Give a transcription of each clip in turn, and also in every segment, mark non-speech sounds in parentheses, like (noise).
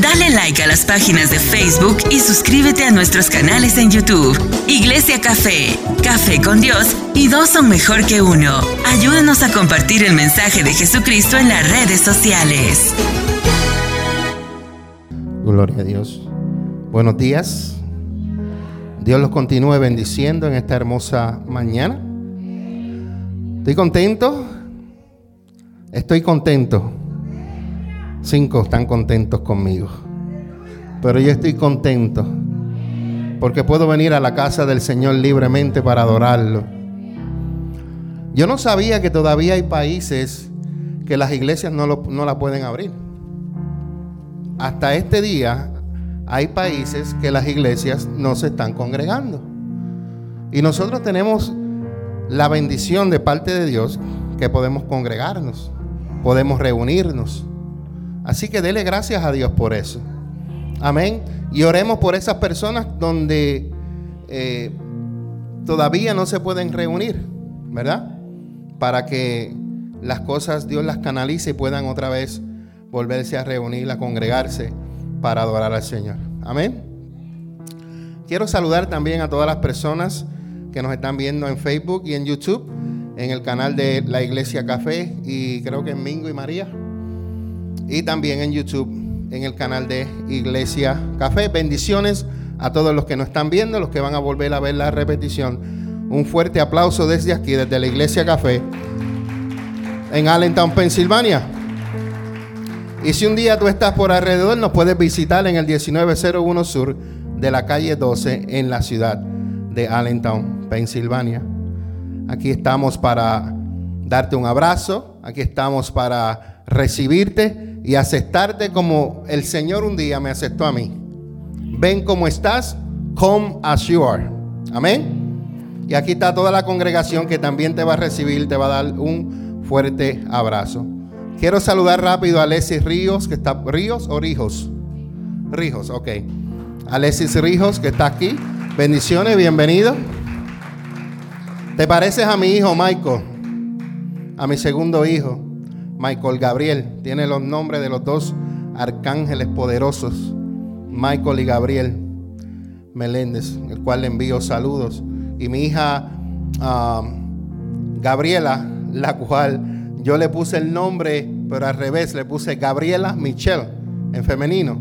Dale like a las páginas de Facebook y suscríbete a nuestros canales en YouTube. Iglesia Café, Café con Dios y dos son mejor que uno. Ayúdanos a compartir el mensaje de Jesucristo en las redes sociales. Gloria a Dios. Buenos días. Dios los continúe bendiciendo en esta hermosa mañana. Estoy contento. Estoy contento. Cinco están contentos conmigo. Pero yo estoy contento porque puedo venir a la casa del Señor libremente para adorarlo. Yo no sabía que todavía hay países que las iglesias no, no la pueden abrir. Hasta este día hay países que las iglesias no se están congregando. Y nosotros tenemos la bendición de parte de Dios que podemos congregarnos, podemos reunirnos. Así que dele gracias a Dios por eso. Amén. Y oremos por esas personas donde eh, todavía no se pueden reunir, ¿verdad? Para que las cosas Dios las canalice y puedan otra vez volverse a reunir, a congregarse para adorar al Señor. Amén. Quiero saludar también a todas las personas que nos están viendo en Facebook y en YouTube, en el canal de la Iglesia Café y creo que en Mingo y María. Y también en YouTube, en el canal de Iglesia Café. Bendiciones a todos los que nos están viendo, los que van a volver a ver la repetición. Un fuerte aplauso desde aquí, desde la Iglesia Café, en Allentown, Pensilvania. Y si un día tú estás por alrededor, nos puedes visitar en el 1901 Sur de la calle 12 en la ciudad de Allentown, Pensilvania. Aquí estamos para darte un abrazo, aquí estamos para recibirte y aceptarte como el Señor un día me aceptó a mí. Ven como estás, come as you are. Amén. Y aquí está toda la congregación que también te va a recibir, te va a dar un fuerte abrazo. Quiero saludar rápido a Alexis Ríos, que está. ¿Ríos o Rijos? Rijos, ok. Alexis Rijos, que está aquí. Bendiciones, bienvenido. ¿Te pareces a mi hijo Michael? A mi segundo hijo, Michael Gabriel. Tiene los nombres de los dos arcángeles poderosos, Michael y Gabriel Meléndez, el cual le envío saludos. Y mi hija Gabriela, la cual yo le puse el nombre, pero al revés, le puse Gabriela Michelle en femenino,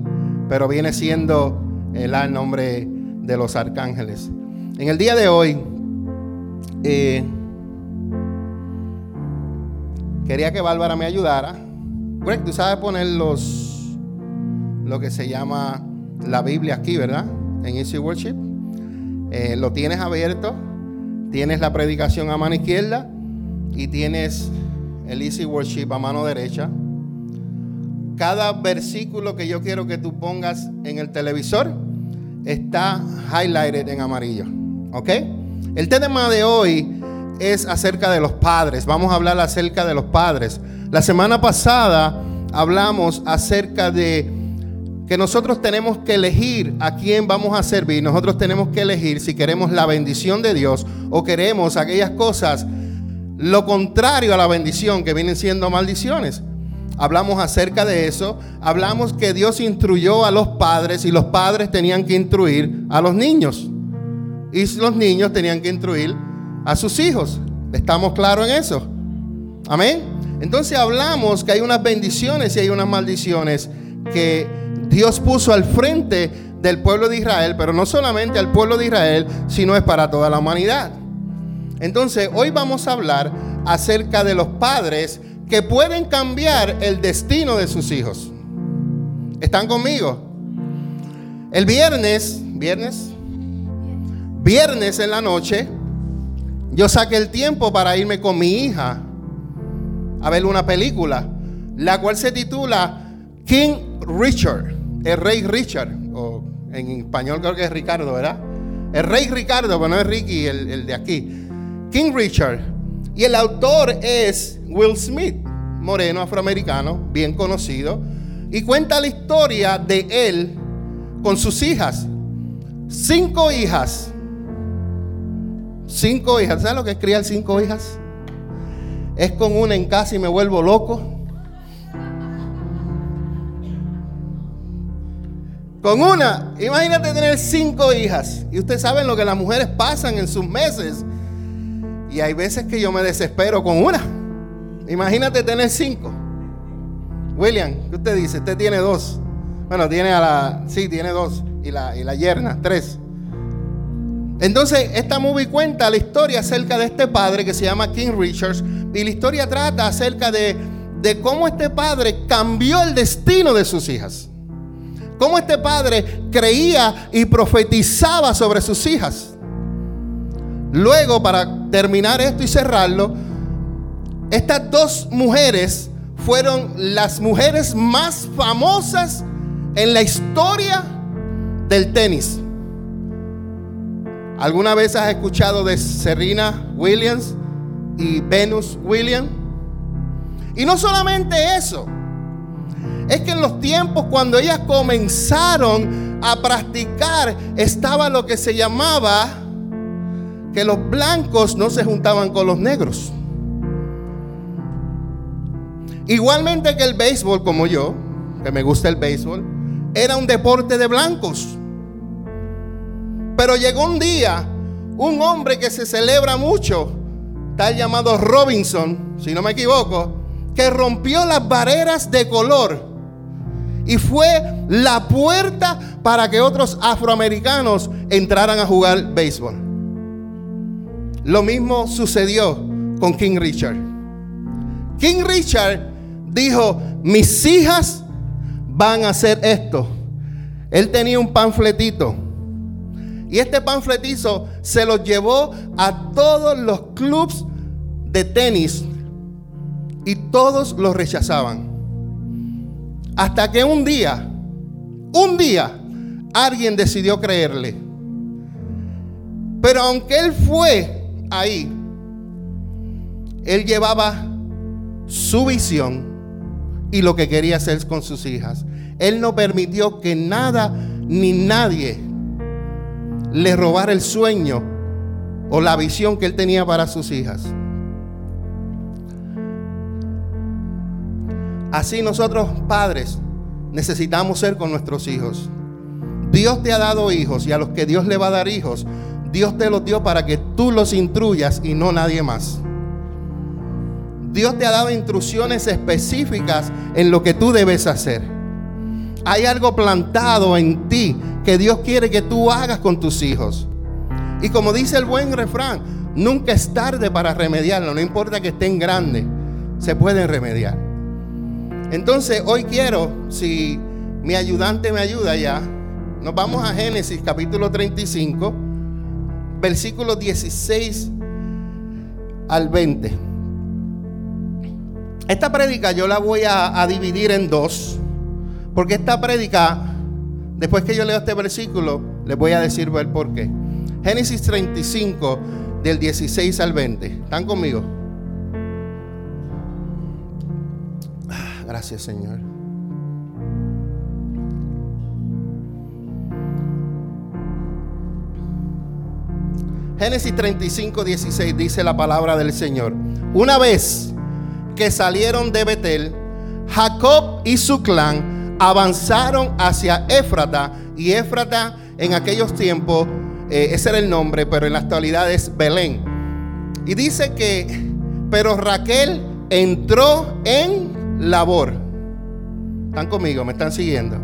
pero viene siendo el nombre de los arcángeles. En el día de hoy, eh, quería que Bárbara me ayudara. Greg, tú sabes poner los, lo que se llama la Biblia aquí, ¿verdad? En Easy Worship. Eh, lo tienes abierto, tienes la predicación a mano izquierda y tienes el Easy Worship a mano derecha. Cada versículo que yo quiero que tú pongas en el televisor está highlighted en amarillo. ¿Ok? El tema de hoy es acerca de los padres. Vamos a hablar acerca de los padres. La semana pasada hablamos acerca de que nosotros tenemos que elegir a quién vamos a servir. Nosotros tenemos que elegir si queremos la bendición de Dios o queremos aquellas cosas lo contrario a la bendición, que vienen siendo maldiciones. Hablamos acerca de eso. Hablamos que Dios instruyó a los padres y los padres tenían que instruir a los niños. Y los niños tenían que instruir a sus hijos. ¿Estamos claros en eso? Amén. Entonces hablamos que hay unas bendiciones y hay unas maldiciones que Dios puso al frente del pueblo de Israel, pero no solamente al pueblo de Israel, sino es para toda la humanidad. Entonces, hoy vamos a hablar acerca de los padres que pueden cambiar el destino de sus hijos. ¿Están conmigo? El viernes, viernes, viernes en la noche, yo saqué el tiempo para irme con mi hija a ver una película, la cual se titula King Richard, el rey Richard, o en español creo que es Ricardo, ¿verdad? El rey Ricardo, pero no es Ricky, el, el de aquí. King Richard. Y el autor es Will Smith, moreno afroamericano, bien conocido. Y cuenta la historia de él con sus hijas. Cinco hijas. Cinco hijas. ¿Sabes lo que es criar cinco hijas? Es con una en casa y me vuelvo loco. Con una, imagínate tener cinco hijas. Y ustedes saben lo que las mujeres pasan en sus meses. Y hay veces que yo me desespero con una. Imagínate tener cinco. William, ¿qué usted dice? Usted tiene dos. Bueno, tiene a la. Sí, tiene dos. Y la, y la yerna, tres. Entonces, esta movie cuenta la historia acerca de este padre que se llama King Richards. Y la historia trata acerca de, de cómo este padre cambió el destino de sus hijas. Cómo este padre creía y profetizaba sobre sus hijas. Luego, para terminar esto y cerrarlo, estas dos mujeres fueron las mujeres más famosas en la historia del tenis. ¿Alguna vez has escuchado de Serena Williams y Venus Williams? Y no solamente eso, es que en los tiempos cuando ellas comenzaron a practicar estaba lo que se llamaba que los blancos no se juntaban con los negros. Igualmente que el béisbol, como yo, que me gusta el béisbol, era un deporte de blancos. Pero llegó un día, un hombre que se celebra mucho, tal llamado Robinson, si no me equivoco, que rompió las barreras de color y fue la puerta para que otros afroamericanos entraran a jugar béisbol. Lo mismo sucedió con King Richard. King Richard dijo, mis hijas van a hacer esto. Él tenía un panfletito. Y este panfletizo se lo llevó a todos los clubs de tenis. Y todos lo rechazaban. Hasta que un día, un día, alguien decidió creerle. Pero aunque él fue ahí, él llevaba su visión y lo que quería hacer con sus hijas. Él no permitió que nada ni nadie le robara el sueño o la visión que él tenía para sus hijas. Así nosotros padres necesitamos ser con nuestros hijos. Dios te ha dado hijos y a los que Dios le va a dar hijos, Dios te los dio para que tú los instruyas y no nadie más. Dios te ha dado instrucciones específicas en lo que tú debes hacer. Hay algo plantado en ti que Dios quiere que tú hagas con tus hijos. Y como dice el buen refrán, nunca es tarde para remediarlo, no importa que estén grandes, se pueden remediar. Entonces hoy quiero, si mi ayudante me ayuda ya, nos vamos a Génesis capítulo 35, versículos 16 al 20. Esta prédica yo la voy a, dividir en dos, porque esta prédica, después que yo leo este versículo, les voy a decir ver por qué. Génesis 35, del 16 al 20. ¿Están conmigo? Ah, gracias, Señor. Génesis 35, 16 dice la palabra del Señor. Una vez que salieron de Betel, Jacob y su clan avanzaron hacia Éfrata. Y Éfrata en aquellos tiempos, eh, ese era el nombre, pero en la actualidad es Belén. Y dice que, pero Raquel entró en labor. ¿Están conmigo? ¿Me están siguiendo?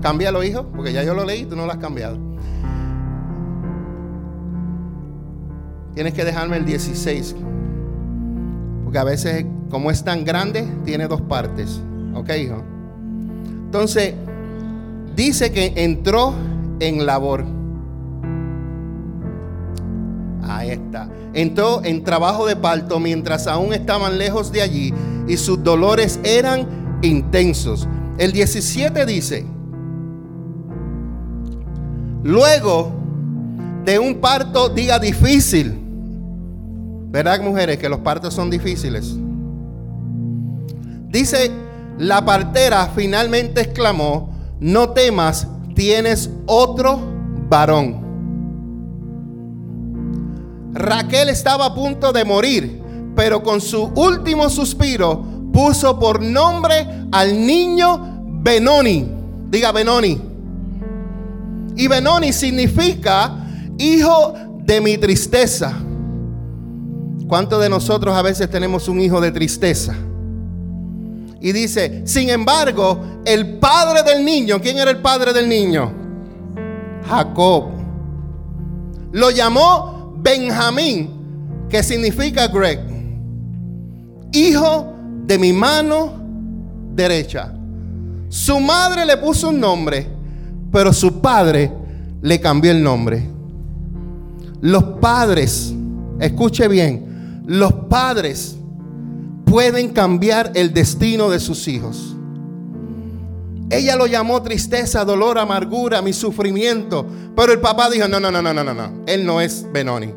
Cámbialo, hijo, porque ya yo lo leí, tú no lo has cambiado. Tienes que dejarme el 16. Porque a veces, como es tan grande, tiene dos partes. ¿Ok, hijo? Entonces, dice que entró en labor. Ahí está. Entró en trabajo de parto mientras aún estaban lejos de allí y sus dolores eran intensos. El 17 dice, luego de un parto, diga difícil, ¿Verdad, mujeres, que los partos son difíciles? Dice, la partera finalmente exclamó, no temas, tienes otro varón. Raquel estaba a punto de morir, pero con su último suspiro puso por nombre al niño Benoni. Diga Benoni. Y Benoni significa hijo de mi tristeza. ¿Cuántos de nosotros a veces tenemos un hijo de tristeza? Y dice, sin embargo, el padre del niño, ¿quién era el padre del niño? Jacob. Lo llamó Benjamín, que significa Greg. Hijo de mi mano derecha. Su madre le puso un nombre, pero su padre le cambió el nombre. Los padres, escuche bien, los padres pueden cambiar el destino de sus hijos. Ella lo llamó tristeza, dolor, amargura, mi sufrimiento. Pero el papá dijo, no, no, no, no, no, no. Él no es Benoni.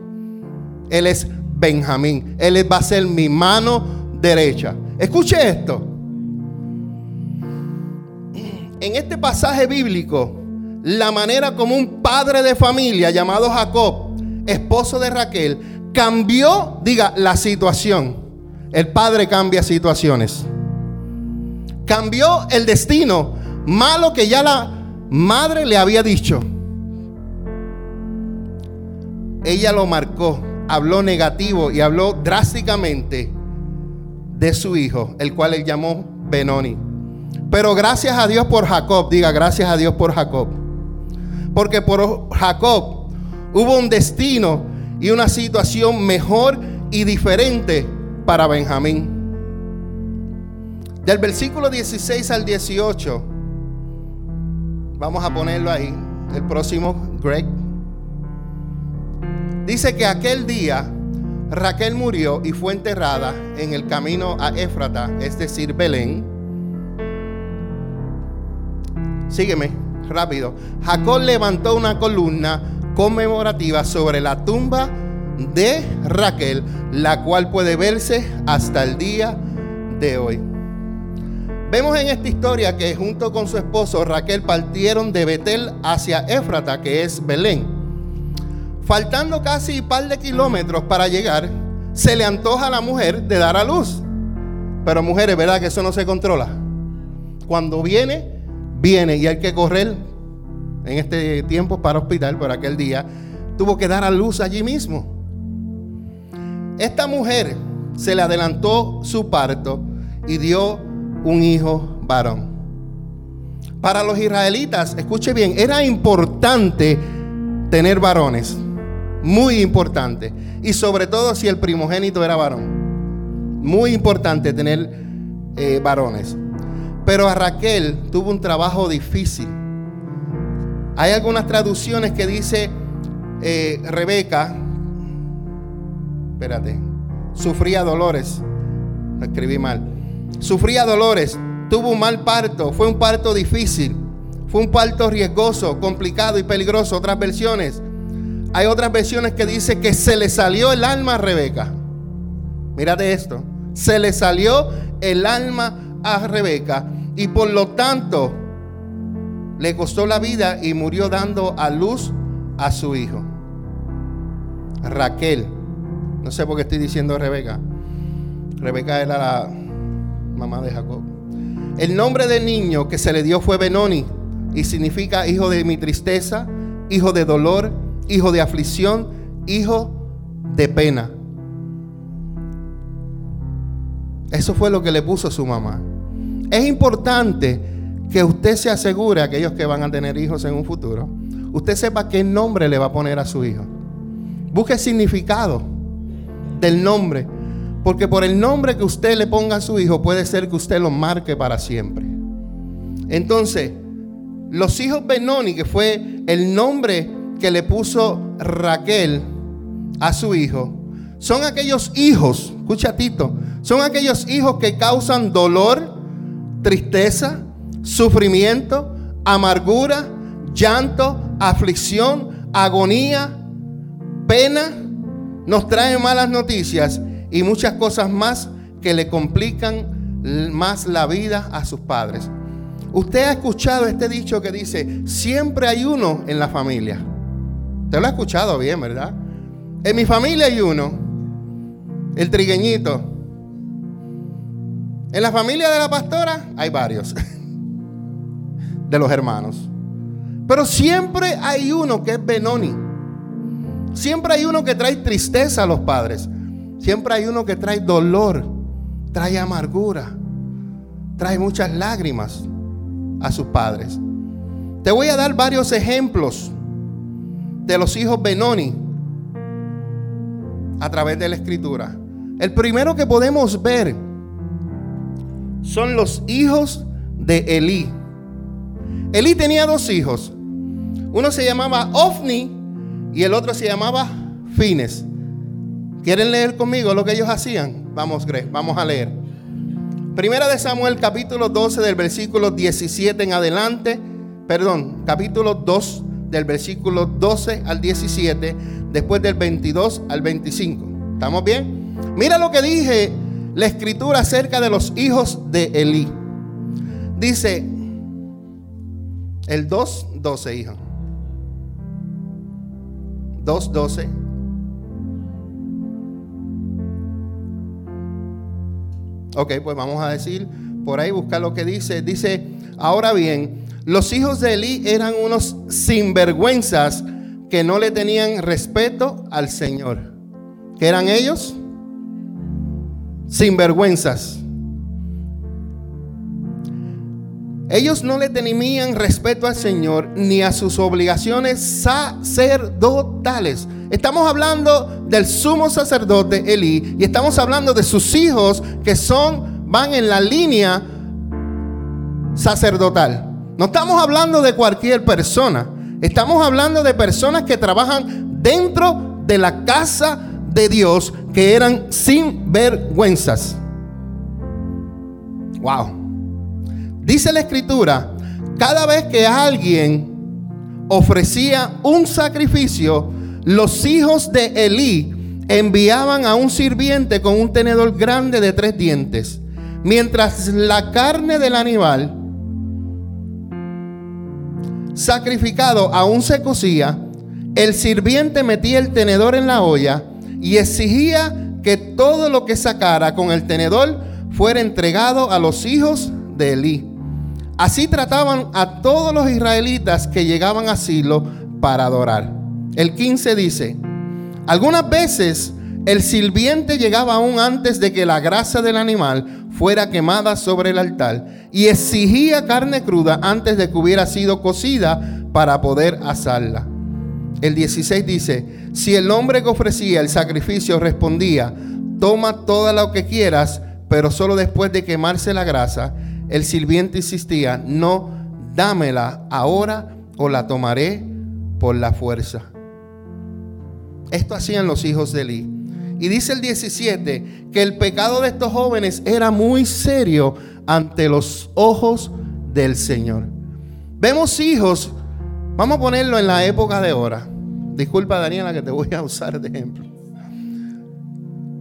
Él es Benjamín. Él va a ser mi mano derecha. Escuche esto. En este pasaje bíblico, la manera como un padre de familia llamado Jacob, esposo de Raquel, cambió, diga, la situación. El padre cambia situaciones. Cambió el destino malo que ya la madre le había dicho. Ella lo marcó, habló negativo y habló drásticamente de su hijo, el cual él llamó Benoni. Pero gracias a Dios por Jacob, diga gracias a Dios por Jacob. Porque por Jacob hubo un destino y una situación mejor y diferente para Benjamín. Del versículo 16 al 18, vamos a ponerlo ahí, el próximo, Greg. Dice que aquel día Raquel murió y fue enterrada en el camino a Éfrata, es decir, Belén. Sígueme, rápido. Jacob levantó una columna conmemorativa sobre la tumba de Raquel, la cual puede verse hasta el día de hoy. Vemos en esta historia que junto con su esposo Raquel partieron de Betel hacia Éfrata, que es Belén. Faltando casi un par de kilómetros para llegar, se le antoja a la mujer de dar a luz. Pero mujeres, ¿verdad que eso no se controla? Cuando viene, viene y hay que correr en este tiempo para hospital, por aquel día, tuvo que dar a luz allí mismo. Esta mujer se le adelantó su parto y dio un hijo varón. Para los israelitas, escuche bien, era importante tener varones, muy importante. Y sobre todo si el primogénito era varón. Muy importante tener eh, varones. Pero a Raquel tuvo un trabajo difícil hay algunas traducciones que dice eh, Rebeca, espérate, sufría dolores, lo escribí mal, sufría dolores, tuvo un mal parto, fue un parto difícil, fue un parto riesgoso, complicado y peligroso. Otras versiones, hay otras versiones que dice que se le salió el alma a Rebeca. Mírate esto, se le salió el alma a Rebeca y por lo tanto le costó la vida y murió dando a luz a su hijo. Raquel. No sé por qué estoy diciendo Rebeca. Rebeca era la mamá de Jacob. El nombre del niño que se le dio fue Benoni y significa hijo de mi tristeza, hijo de dolor, hijo de aflicción, hijo de pena. Eso fue lo que le puso su mamá. Es importante que usted se asegure, aquellos que van a tener hijos en un futuro, usted sepa qué nombre le va a poner a su hijo. Busque significado del nombre, porque por el nombre que usted le ponga a su hijo puede ser que usted lo marque para siempre. Entonces, los hijos Benoni, que fue el nombre que le puso Raquel a su hijo, son aquellos hijos, escucha Tito, son aquellos hijos que causan dolor, tristeza, sufrimiento, amargura, llanto, aflicción, agonía, pena, nos traen malas noticias y muchas cosas más que le complican más la vida a sus padres. Usted ha escuchado este dicho que dice, siempre hay uno en la familia. Usted lo ha escuchado bien, ¿verdad? En mi familia hay uno, el trigueñito. En la familia de la pastora hay varios. (laughs) de los hermanos. Pero siempre hay uno que es Benoni. Siempre hay uno que trae tristeza a los padres. Siempre hay uno que trae dolor, trae amargura, trae muchas lágrimas a sus padres. Te voy a dar varios ejemplos de los hijos Benoni a través de la escritura. El primero que podemos ver son los hijos de Elí. Elí tenía dos hijos. Uno se llamaba Ofni y el otro se llamaba Fines. ¿Quieren leer conmigo lo que ellos hacían? Vamos, vamos a leer. Primera de Samuel capítulo 12 del versículo 17 en adelante. Perdón, capítulo 2 del versículo 12 al 17, después del 22 al 25. ¿Estamos bien? Mira lo que dije la escritura acerca de los hijos de Elí. Dice el 2, 12, hijo. 2, 12. Ok, pues vamos a decir por ahí, buscar lo que dice. Dice, ahora bien, los hijos de Elí eran unos sinvergüenzas que no le tenían respeto al Señor. ¿Qué eran ellos? Sinvergüenzas. Ellos no le tenían respeto al Señor ni a sus obligaciones sacerdotales. Estamos hablando del sumo sacerdote Elí y estamos hablando de sus hijos que son van en la línea sacerdotal. No estamos hablando de cualquier persona. Estamos hablando de personas que trabajan dentro de la casa de Dios que eran sin vergüenzas. Wow. Dice la escritura, cada vez que alguien ofrecía un sacrificio, los hijos de Elí enviaban a un sirviente con un tenedor grande de tres dientes. Mientras la carne del animal sacrificado aún se cocía, el sirviente metía el tenedor en la olla y exigía que todo lo que sacara con el tenedor fuera entregado a los hijos de Elí. Así trataban a todos los israelitas que llegaban a Silo para adorar. El 15 dice, algunas veces el sirviente llegaba aún antes de que la grasa del animal fuera quemada sobre el altar y exigía carne cruda antes de que hubiera sido cocida para poder asarla. El 16 dice, si el hombre que ofrecía el sacrificio respondía, toma todo lo que quieras, pero solo después de quemarse la grasa, el sirviente insistía, no, dámela ahora o la tomaré por la fuerza. Esto hacían los hijos de Eli. Y dice el 17 que el pecado de estos jóvenes era muy serio ante los ojos del Señor. Vemos hijos, vamos a ponerlo en la época de ahora. Disculpa Daniela que te voy a usar de ejemplo.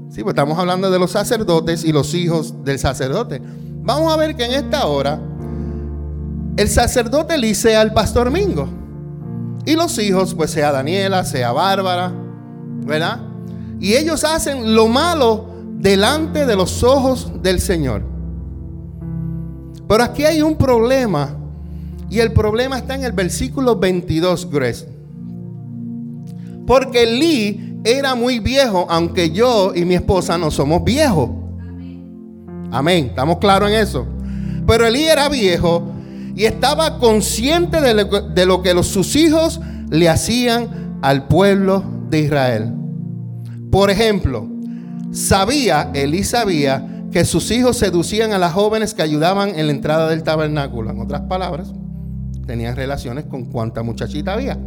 Sí, pues estamos hablando de los sacerdotes y los hijos del sacerdote. Vamos a ver que en esta hora el sacerdote le sea al pastor Mingo. Y los hijos, pues sea Daniela, sea Bárbara, ¿verdad? Y ellos hacen lo malo delante de los ojos del Señor. Pero aquí hay un problema. Y el problema está en el versículo 22, Grace. Porque Lee era muy viejo, aunque yo y mi esposa no somos viejos. Amén. ¿Estamos claros en eso? Pero Elí era viejo y estaba consciente de lo, que sus hijos le hacían al pueblo de Israel. Por ejemplo, sabía, Elí sabía que sus hijos seducían a las jóvenes que ayudaban en la entrada del tabernáculo. En otras palabras, tenían relaciones con cuanta muchachita había.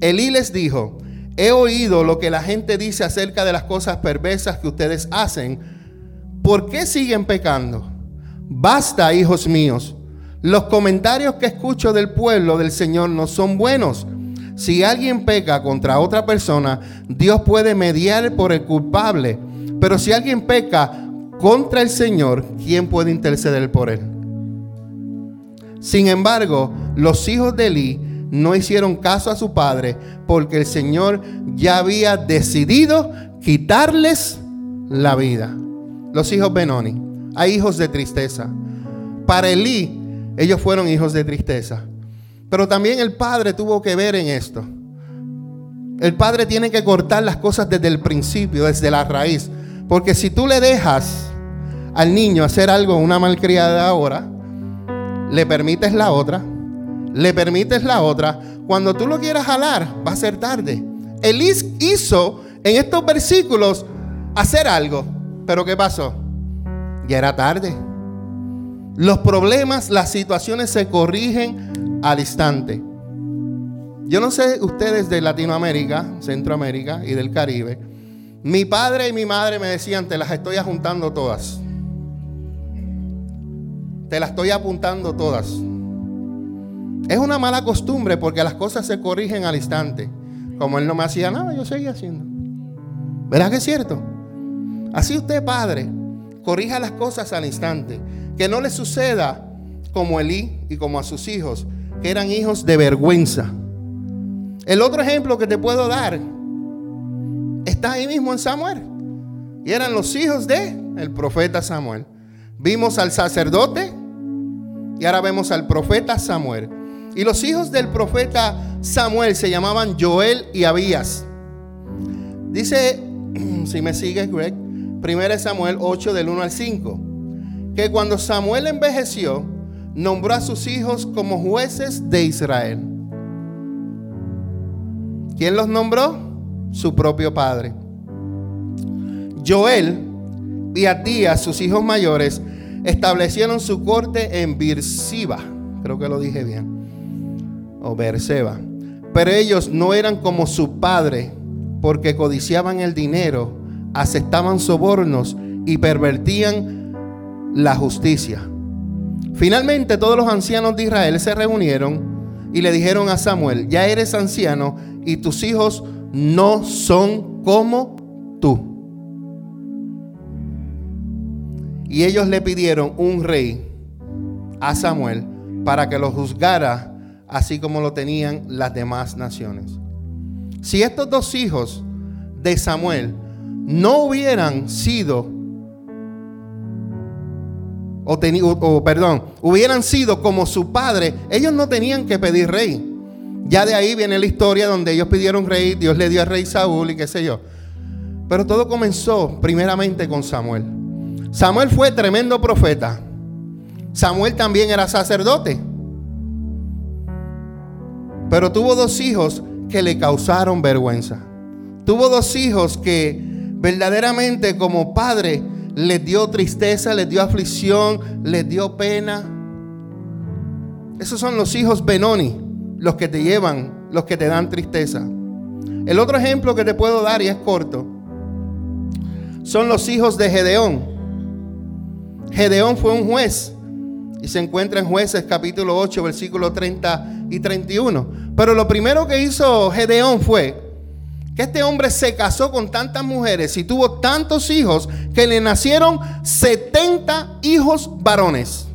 Elí les dijo, he oído lo que la gente dice acerca de las cosas perversas que ustedes hacen ¿por qué siguen pecando? Basta, hijos míos. Los comentarios que escucho del pueblo del Señor no son buenos. Si alguien peca contra otra persona, Dios puede mediar por el culpable. Pero si alguien peca contra el Señor, ¿quién puede interceder por él? Sin embargo, los hijos de Eli no hicieron caso a su padre porque el Señor ya había decidido quitarles la vida los hijos Benoni. Hay hijos de tristeza. Para Elí, ellos fueron hijos de tristeza. Pero también el padre tuvo que ver en esto. El padre tiene que cortar las cosas desde el principio, desde la raíz. Porque si tú le dejas al niño hacer algo, una malcriada ahora, le permites la otra, le permites la otra, cuando tú lo quieras jalar, va a ser tarde. Él hizo en estos versículos hacer algo, pero ¿qué pasó? Ya era tarde. Los problemas, las situaciones se corrigen al instante. Yo no sé ustedes de Latinoamérica, Centroamérica y del Caribe. Mi padre y mi madre me decían, te las estoy ajuntando todas. Te las estoy apuntando todas. Es una mala costumbre porque las cosas se corrigen al instante. Como él no me hacía nada, yo seguía haciendo. ¿Verdad que es cierto? Así usted, padre, corrija las cosas al instante. Que no le suceda como Elí y como a sus hijos, que eran hijos de vergüenza. El otro ejemplo que te puedo dar está ahí mismo en Samuel. Y eran los hijos de el profeta Samuel. Vimos al sacerdote y ahora vemos al profeta Samuel. Y los hijos del profeta Samuel se llamaban Joel y Abías. Dice, (clears throat) si me sigues, Greg, 1 Samuel 8 del 1 al 5 que cuando Samuel envejeció, nombró a sus hijos como jueces de Israel. ¿Quién los nombró? Su propio padre. Joel y Adías, sus hijos mayores, establecieron su corte en Birsiba. Creo que lo dije bien. O Berseba. Pero ellos no eran como su padre, porque codiciaban el dinero, aceptaban sobornos y pervertían la justicia. Finalmente todos los ancianos de Israel se reunieron y le dijeron a Samuel, ya eres anciano y tus hijos no son como tú. Y ellos le pidieron un rey a Samuel para que lo juzgara así como lo tenían las demás naciones. Si estos dos hijos de Samuel no hubieran sido o, perdón, hubieran sido como su padre, ellos no tenían que pedir rey. Ya de ahí viene la historia donde ellos pidieron rey, Dios le dio al rey Saúl y qué sé yo. Pero todo comenzó primeramente con Samuel. Samuel fue tremendo profeta. Samuel también era sacerdote. Pero tuvo dos hijos que le causaron vergüenza. Tuvo dos hijos que verdaderamente como padre les dio tristeza, les dio aflicción, les dio pena. Esos son los hijos Benoni, los que te llevan, los que te dan tristeza. El otro ejemplo que te puedo dar, y es corto, son los hijos de Gedeón. Gedeón fue un juez y se encuentra en jueces capítulo 8, versículo 30 y 31. Pero lo primero que hizo Gedeón fue que este hombre se casó con tantas mujeres y tuvo tantos hijos que le nacieron 70 hijos varones.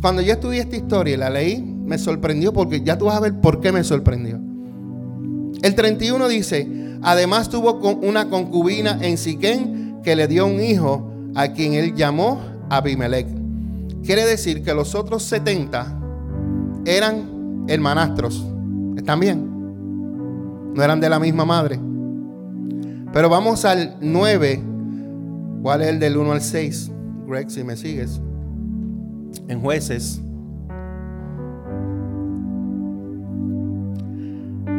Cuando yo estudié esta historia y la leí, me sorprendió porque ya tú vas a ver por qué me sorprendió. El 31 dice, además tuvo una concubina en Siquén que le dio un hijo a quien él llamó Abimelech. Quiere decir que los otros 70 eran hermanastros. ¿Están bien? No eran de la misma madre. Pero vamos al 9. ¿Cuál es el del 1 al 6? Greg, si me sigues. En jueces.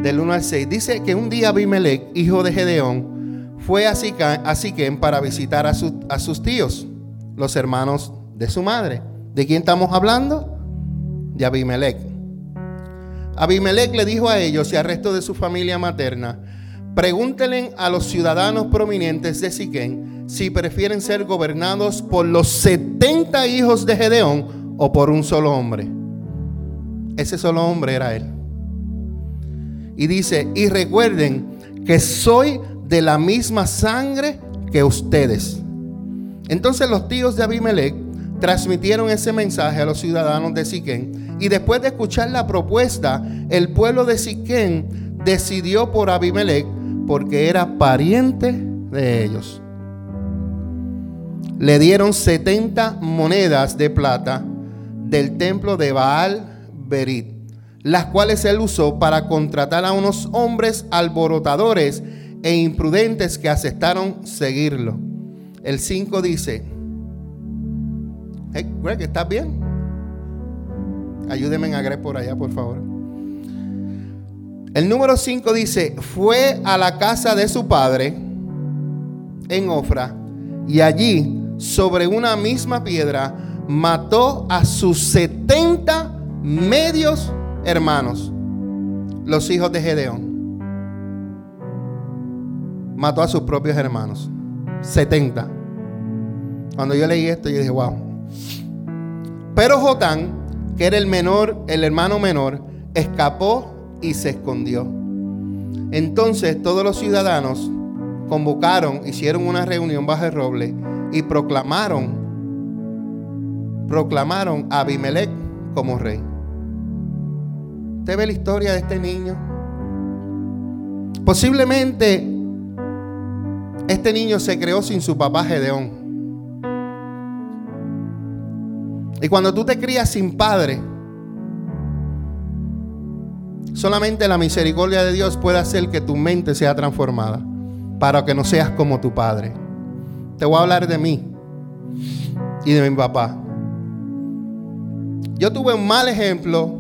Del 1 al 6. Dice que un día Abimelech, hijo de Gedeón, fue a Siquem para visitar a, a sus tíos, los hermanos de su madre. ¿De quién estamos hablando? De Abimelech. Abimelech le dijo a ellos y al resto de su familia materna, pregúntenle a los ciudadanos prominentes de Siquén si prefieren ser gobernados por los 70 hijos de Gedeón o por un solo hombre. Ese solo hombre era él. Y dice, y recuerden que soy de la misma sangre que ustedes. Entonces los tíos de Abimelech transmitieron ese mensaje a los ciudadanos de Siquén y después de escuchar la propuesta, el pueblo de Siquén decidió por Abimelech porque era pariente de ellos. Le dieron 70 monedas de plata del templo de Baal Berit, las cuales él usó para contratar a unos hombres alborotadores e imprudentes que aceptaron seguirlo. El 5 dice, hey, ¿estás bien? Ayúdeme a Greg por allá, por favor. El número 5 dice, fue a la casa de su padre en Ofra y allí, sobre una misma piedra, mató a sus 70 medios hermanos, los hijos de Gedeón. Mató a sus propios hermanos, 70. Cuando yo leí esto, yo dije, wow. Pero Jotán, que era el menor, el hermano menor, escapó y se escondió. Entonces todos los ciudadanos convocaron, hicieron una reunión bajo el roble y proclamaron, proclamaron a Abimelech como rey. ¿Usted ve la historia de este niño? Posiblemente este niño se creó sin su papá Gedeón. Y cuando tú te crías sin padre, Solamente la misericordia de Dios puede hacer que tu mente sea transformada para que no seas como tu padre. Te voy a hablar de mí y de mi papá. Yo tuve un mal ejemplo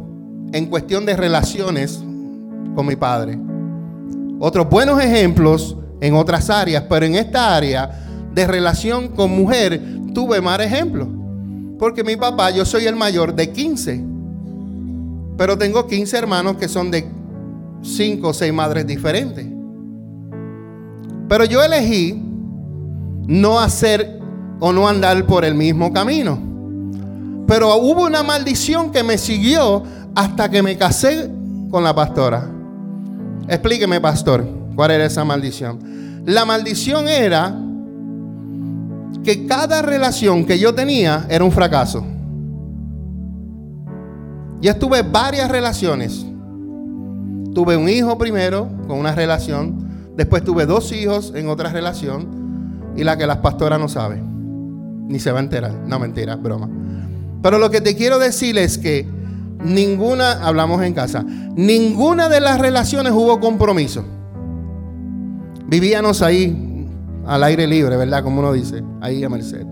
en cuestión de relaciones con mi padre. Otros buenos ejemplos en otras áreas, pero en esta área de relación con mujer tuve mal ejemplo. Porque mi papá, yo soy el mayor de 15. Pero tengo 15 hermanos que son de 5 o 6 madres diferentes. Pero yo elegí no hacer o no andar por el mismo camino. Pero hubo una maldición que me siguió hasta que me casé con la pastora. Explíqueme, pastor, cuál era esa maldición. La maldición era que cada relación que yo tenía era un fracaso. Yo estuve varias relaciones. Tuve un hijo primero con una relación. Después tuve dos hijos en otra relación. Y la que las pastoras no saben. Ni se va a enterar. No, mentira, broma. Pero lo que te quiero decir es que ninguna, hablamos en casa, ninguna de las relaciones hubo compromiso. Vivíamos ahí al aire libre, ¿verdad? Como uno dice, ahí a Merced.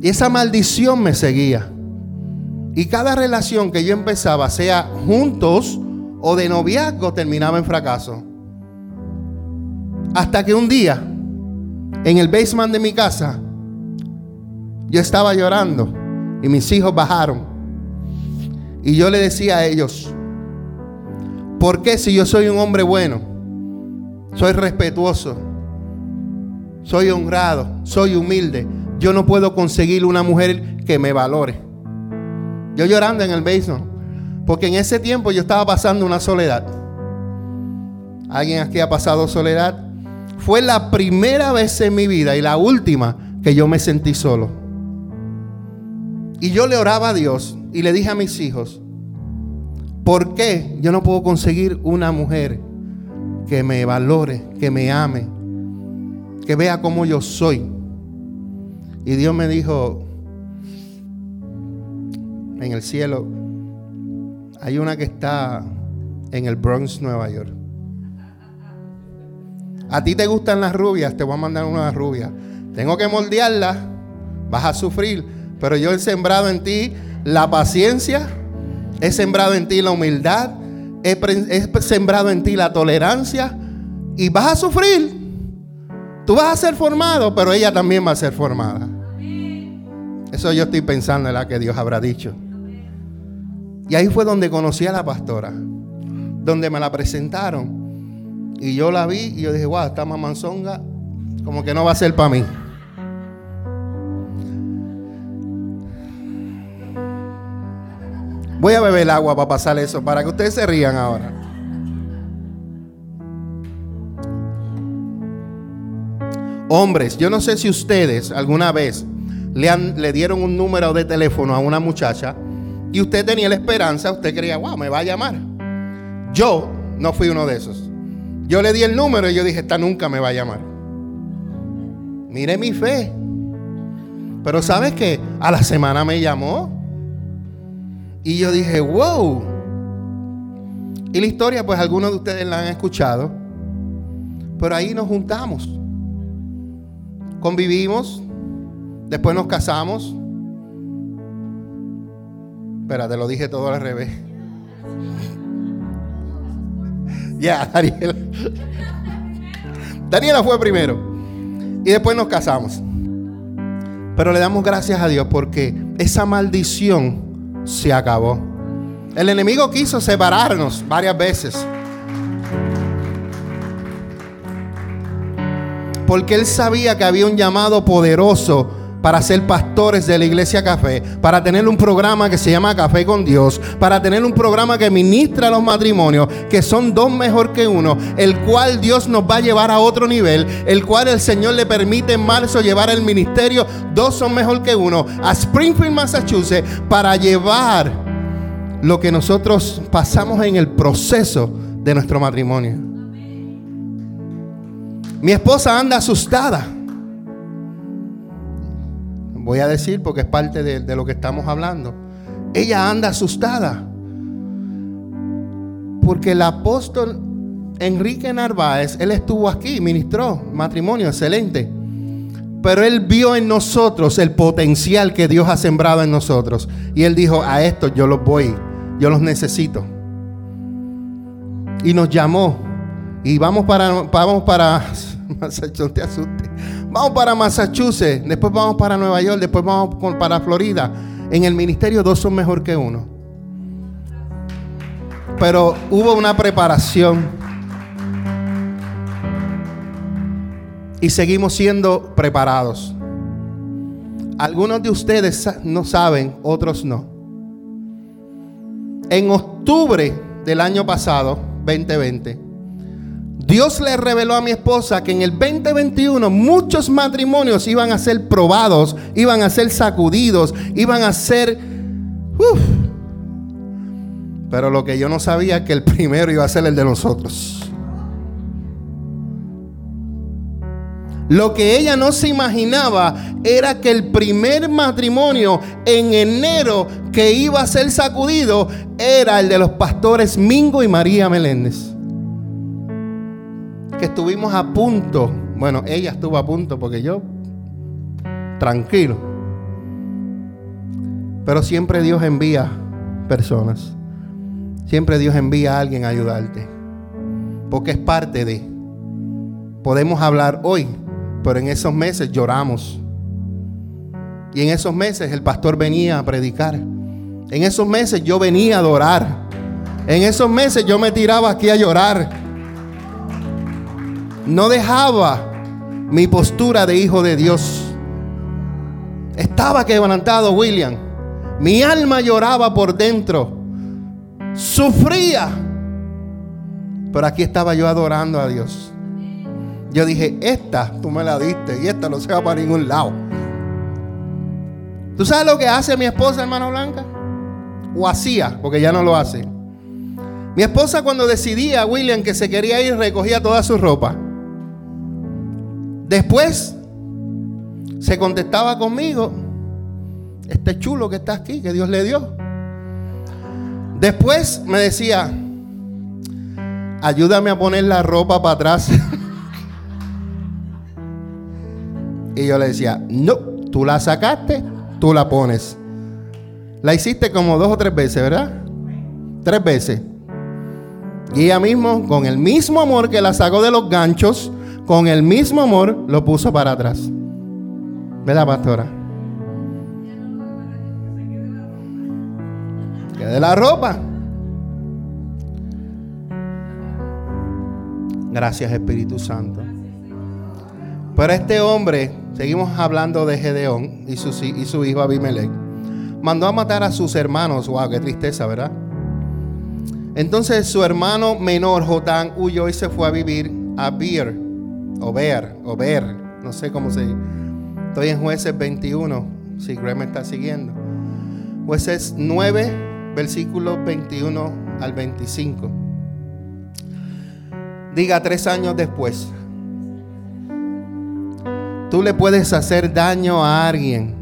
Y esa maldición me seguía. Y cada relación que yo empezaba, sea juntos o de noviazgo, terminaba en fracaso. Hasta que un día, en el basement de mi casa, yo estaba llorando y mis hijos bajaron. Y yo le decía a ellos, ¿por qué si yo soy un hombre bueno, soy respetuoso, soy honrado, soy humilde, yo no puedo conseguir una mujer que me valore? Yo llorando en el basement. Porque en ese tiempo yo estaba pasando una soledad. ¿Alguien aquí ha pasado soledad? Fue la primera vez en mi vida y la última que yo me sentí solo. Y yo le oraba a Dios y le dije a mis hijos, ¿por qué yo no puedo conseguir una mujer que me valore, que me ame, que vea cómo yo soy? Y Dios me dijo, en el cielo. Hay una que está en el Bronx, Nueva York. A ti te gustan las rubias, te voy a mandar una rubia. Tengo que moldearla, vas a sufrir, pero yo he sembrado en ti la paciencia, he sembrado en ti la humildad, he, he sembrado en ti la tolerancia y vas a sufrir. Tú vas a ser formado, pero ella también va a ser formada. Eso yo estoy pensando en la que Dios habrá dicho. Y ahí fue donde conocí a la pastora, donde me la presentaron. Y yo la vi y yo dije, wow, esta mamanzonga como que no va a ser para mí. Voy a beber agua para pasar eso, para que ustedes se rían ahora. Hombres, yo no sé si ustedes alguna vez le, dieron un número de teléfono a una muchacha y usted tenía la esperanza, usted creía, wow, me va a llamar. Yo no fui uno de esos. Yo le di el número y yo dije, esta nunca me va a llamar. Mire mi fe. Pero ¿sabes qué? A la semana me llamó Y yo dije, wow. Y la historia, pues algunos de ustedes la han escuchado. Pero ahí nos juntamos. Convivimos. Después nos casamos. Espera, lo dije todo al revés. (laughs) Ya, Daniela. Daniela fue primero. Y después nos casamos. Pero le damos gracias a Dios porque esa maldición se acabó. El enemigo quiso separarnos varias veces. Porque él sabía que había un llamado poderoso para ser pastores de la iglesia Café, para tener un programa que se llama Café con Dios, para tener un programa que ministra los matrimonios, que son dos mejor que uno, el cual Dios nos va a llevar a otro nivel, el cual el Señor le permite en marzo llevar el ministerio, dos son mejor que uno, a Springfield, Massachusetts, para llevar lo que nosotros pasamos en el proceso de nuestro matrimonio. Mi esposa anda asustada voy a decir porque es parte de, lo que estamos hablando. Ella anda asustada. Porque el apóstol Enrique Narváez, él estuvo aquí, ministró matrimonio, excelente. Pero él vio en nosotros el potencial que Dios ha sembrado en nosotros. Y él dijo, a esto yo los voy, yo los necesito. Y nos llamó. Y vamos para, vamos para, (laughs) no te asustes. Vamos para Massachusetts, después vamos para Nueva York, después vamos para Florida. En el ministerio dos son mejor que uno. Pero hubo una preparación. Y seguimos siendo preparados. Algunos de ustedes no saben, otros no. En octubre del año pasado, 2020, Dios le reveló a mi esposa que en el 2021 muchos matrimonios iban a ser probados, iban a ser sacudidos, iban a ser... Pero lo que yo no sabía que el primero iba a ser el de nosotros. Lo que ella no se imaginaba era que el primer matrimonio en enero que iba a ser sacudido era el de los pastores Mingo y María Meléndez estuvimos a punto, bueno, ella estuvo a punto porque yo, tranquilo. Pero siempre Dios envía personas. Siempre Dios envía a alguien a ayudarte. Porque es parte de. Podemos hablar hoy, pero en esos meses lloramos. Y en esos meses el pastor venía a predicar. En esos meses yo venía a adorar. En esos meses yo me tiraba aquí a llorar no dejaba mi postura de hijo de Dios. Estaba quebrantado William. Mi alma lloraba por dentro. Sufría. Pero aquí estaba yo adorando a Dios. Yo dije, esta tú me la diste y esta no se va para ningún lado. ¿Tú sabes lo que hace mi esposa, hermano Blanca? O hacía, porque ya no lo hace. Mi esposa cuando decidía, William, que se quería ir, recogía toda su ropa. Después se contestaba conmigo, este chulo que está aquí, que Dios le dio. Después me decía, ayúdame a poner la ropa para atrás. (laughs) y yo le decía, no, tú la sacaste, tú la pones. La hiciste como dos o tres veces, ¿verdad? Tres veces. Y ella mismo, con el mismo amor que la sacó de los ganchos, con el mismo amor lo puso para atrás. ¿Verdad, pastora? Que de la ropa. Gracias, Espíritu Santo. Pero este hombre, seguimos hablando de Gedeón y su, y su hijo Abimelech, mandó a matar a sus hermanos. Wow, qué tristeza, ¿verdad? Entonces su hermano menor, Jotán, huyó y se fue a vivir a Bir o ver, o ver, no sé cómo se Estoy en jueces 21, si Greg me está siguiendo. Jueces 9, versículos 21 al 25. Diga tres años después. Tú le puedes hacer daño a alguien,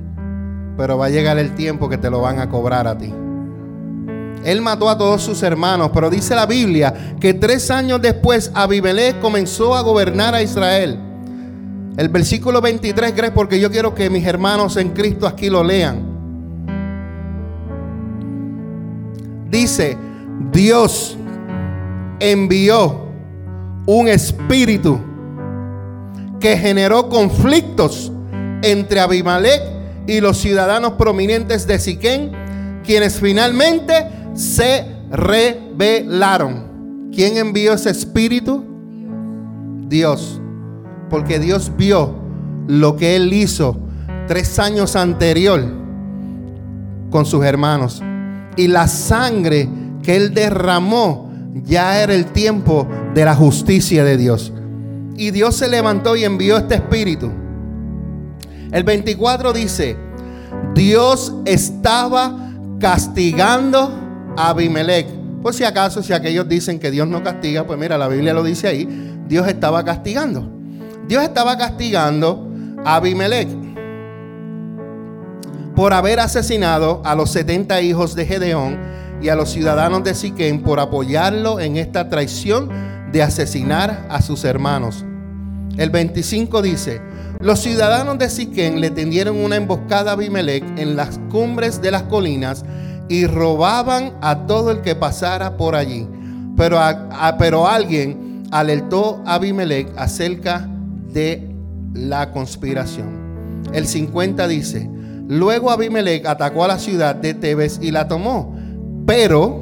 pero va a llegar el tiempo que te lo van a cobrar a ti. Él mató a todos sus hermanos, pero dice la Biblia que tres años después Abimelech comenzó a gobernar a Israel. El versículo 23, ¿crees? Porque yo quiero que mis hermanos en Cristo aquí lo lean. Dice, Dios envió un espíritu que generó conflictos entre Abimelech y los ciudadanos prominentes de Siquén, quienes finalmente se rebelaron. ¿Quién envió ese espíritu? Dios. Porque Dios vio lo que él hizo tres años anterior con sus hermanos. Y la sangre que él derramó ya era el tiempo de la justicia de Dios. Y Dios se levantó y envió este espíritu. El 24 dice, Dios estaba castigando Abimelech. Por si acaso, si aquellos dicen que Dios no castiga, pues mira, la Biblia lo dice ahí, Dios estaba castigando. Dios estaba castigando a Abimelech por haber asesinado a los 70 hijos de Gedeón y a los ciudadanos de Siquén por apoyarlo en esta traición de asesinar a sus hermanos. El 25 dice, los ciudadanos de Siquén le tendieron una emboscada a Abimelech en las cumbres de las colinas y robaban a todo el que pasara por allí. Pero, pero alguien alertó a Abimelech acerca de la conspiración. El 50 dice, luego Abimelech atacó a la ciudad de Tebes y la tomó, pero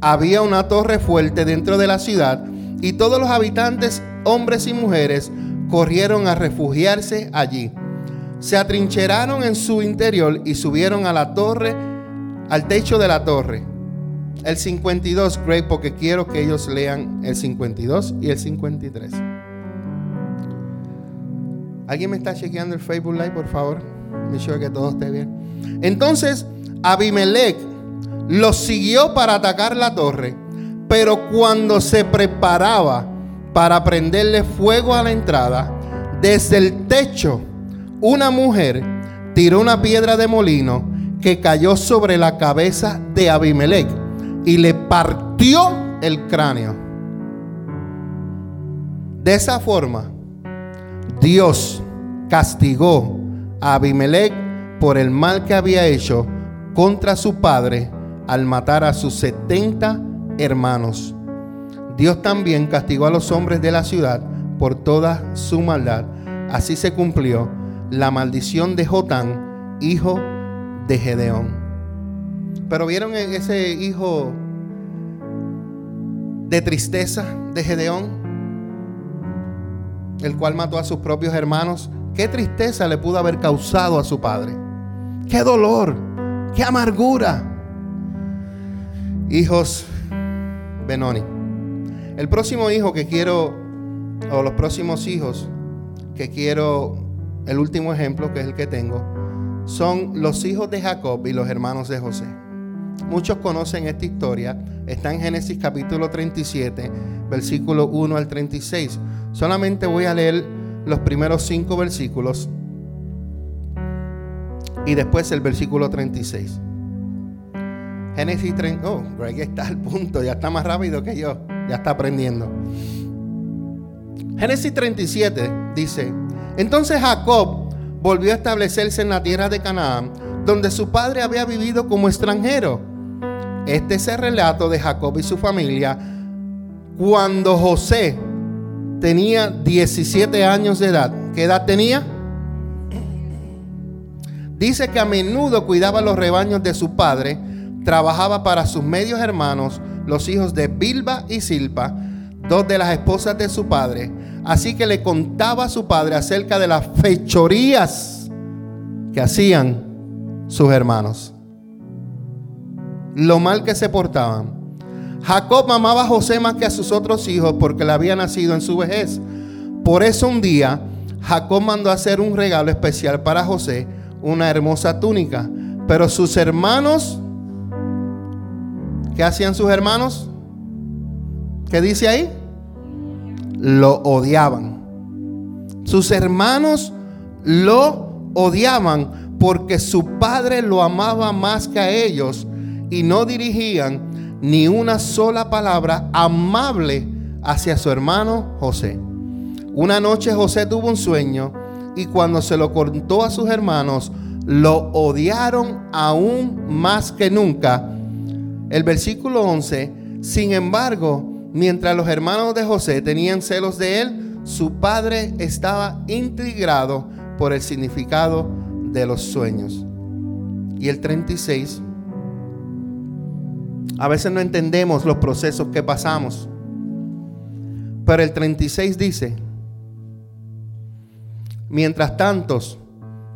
había una torre fuerte dentro de la ciudad y todos los habitantes, hombres y mujeres, corrieron a refugiarse allí. Se atrincheraron en su interior y subieron a la torre, al techo de la torre. El 52, Greg, porque quiero que ellos lean el 52 y el 53. ¿Alguien me está chequeando el Facebook Live, por favor? Me sure que todo esté bien. Entonces, Abimelech los siguió para atacar la torre, pero cuando se preparaba para prenderle fuego a la entrada, desde el techo una mujer tiró una piedra de molino que cayó sobre la cabeza de Abimelech y le partió el cráneo. De esa forma, Dios castigó a Abimelech por el mal que había hecho contra su padre al matar a sus 70 hermanos. Dios también castigó a los hombres de la ciudad por toda su maldad. Así se cumplió la maldición de Jotán, hijo de Gedeón. Pero vieron e-, ese hijo de tristeza de Gedeón, el cual mató a sus propios hermanos. Qué tristeza le pudo haber causado a su padre. Qué dolor, qué amargura. Hijos Benoni. El próximo hijo que quiero, o los próximos hijos que quiero, el último ejemplo que es el que tengo, son los hijos de Jacob y los hermanos de José. Muchos conocen esta historia, está en Génesis capítulo 37, versículo 1 al 36. Solamente voy a leer los primeros cinco versículos y después el versículo 36. Génesis 30, oh, Greg está al punto, ya está más rápido que yo ya está aprendiendo. Génesis 37 dice, entonces Jacob volvió a establecerse en la tierra de Canaán, donde su padre había vivido como extranjero. Este es el relato de Jacob y su familia cuando José tenía 17 años de edad. ¿Qué edad tenía? Dice que a menudo cuidaba los rebaños de su padre, trabajaba para sus medios hermanos, los hijos de Bilba y Silpa, dos de las esposas de su padre. Así que le contaba a su padre acerca de las fechorías que hacían sus hermanos. Lo mal que se portaban. Jacob amaba a José más que a sus otros hijos porque le había nacido en su vejez. Por eso un día Jacob mandó hacer un regalo especial para José, una hermosa túnica. Pero sus hermanos ¿Qué hacían sus hermanos? ¿Qué dice ahí? Lo odiaban. Sus hermanos lo odiaban porque su padre lo amaba más que a ellos y no dirigían ni una sola palabra amable hacia su hermano José. Una noche José tuvo un sueño y cuando se lo contó a sus hermanos, lo odiaron aún más que nunca. El versículo 11, sin embargo, mientras los hermanos de José tenían celos de él, su padre estaba intrigado por el significado de los sueños. Y el 36, a veces no entendemos los procesos que pasamos. Pero el 36 dice, mientras tantos,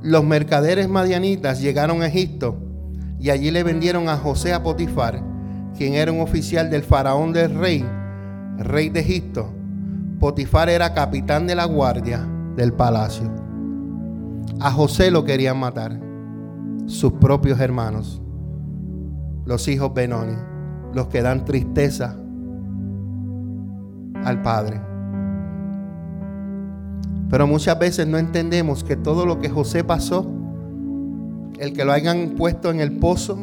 los mercaderes madianitas llegaron a Egipto y allí le vendieron a José a Potifar, quien era un oficial del faraón del rey, rey de Egipto. Potifar era capitán de la guardia del palacio. A José lo querían matar sus propios hermanos, los hijos Benoni, los que dan tristeza al Padre. Pero muchas veces no entendemos que todo lo que José pasó, el que lo hayan puesto en el pozo,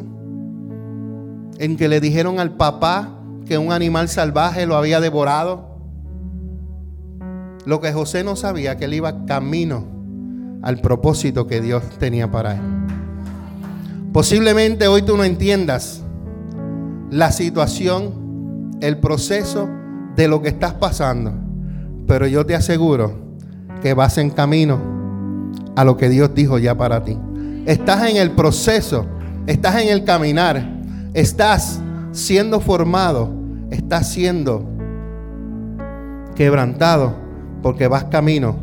en que le dijeron al papá que un animal salvaje lo había devorado, lo que José no sabía, que él iba camino al propósito que Dios tenía para él. Posiblemente hoy tú no entiendas la situación, el proceso de lo que estás pasando, pero yo te aseguro que vas en camino a lo que Dios dijo ya para ti. Estás en el proceso, estás en el caminar, estás siendo formado, estás siendo quebrantado porque vas camino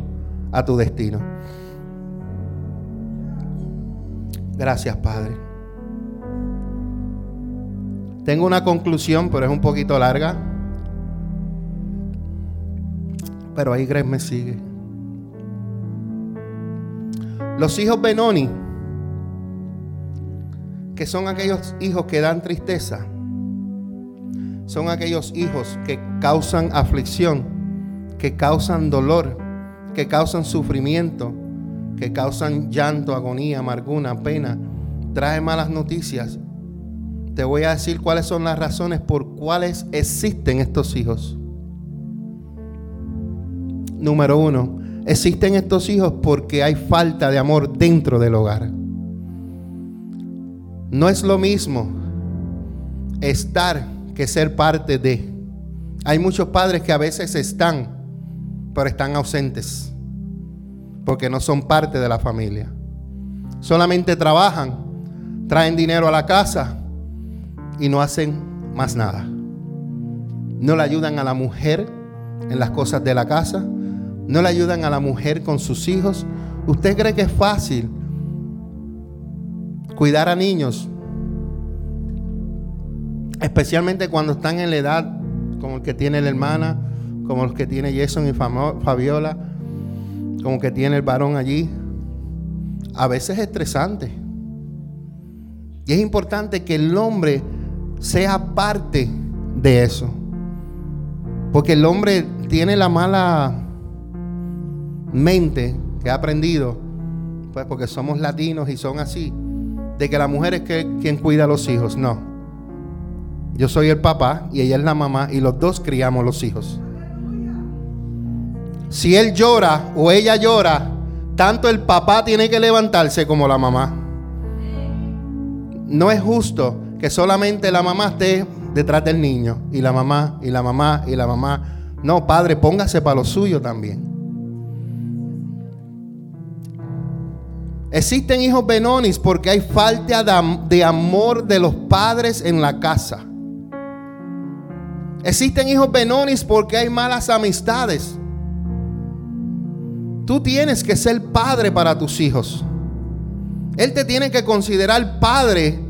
a tu destino. Gracias, Padre. Tengo una conclusión, pero es un poquito larga. Pero ahí Greg me sigue. Los hijos Benoni, que son aquellos hijos que dan tristeza, son aquellos hijos que causan aflicción, que causan dolor, que causan sufrimiento, que causan llanto, agonía, amargura, pena, trae malas noticias. Te voy a decir cuáles son las razones por cuales existen estos hijos. Número uno, Existen estos hijos porque hay falta de amor dentro del hogar. No es lo mismo estar que ser parte de. Hay muchos padres que a veces están, pero están ausentes, porque no son parte de la familia. Solamente trabajan, traen dinero a la casa y no hacen más nada. No le ayudan a la mujer en las cosas de la casa, no le ayudan a la mujer con sus hijos. ¿Usted cree que es fácil cuidar a niños? Especialmente cuando están en la edad como el que tiene la hermana, como los que tiene Jason y Fabiola, como que tiene el varón allí. A veces es estresante. Y es importante que el hombre sea parte de eso. Porque el hombre tiene la mala mente que ha aprendido, pues porque somos latinos y son así, de que la mujer es que, quien cuida a los hijos. No. Yo soy el papá y ella es la mamá y los dos criamos los hijos. Si él llora o ella llora, tanto el papá tiene que levantarse como la mamá. No es justo que solamente la mamá esté detrás del niño y la mamá y la mamá y la mamá. No, padre, póngase para lo suyo también. Existen hijos benonis porque hay falta de amor de los padres en la casa. Existen hijos benonis porque hay malas amistades. Tú tienes que ser padre para tus hijos. Él te tiene que considerar padre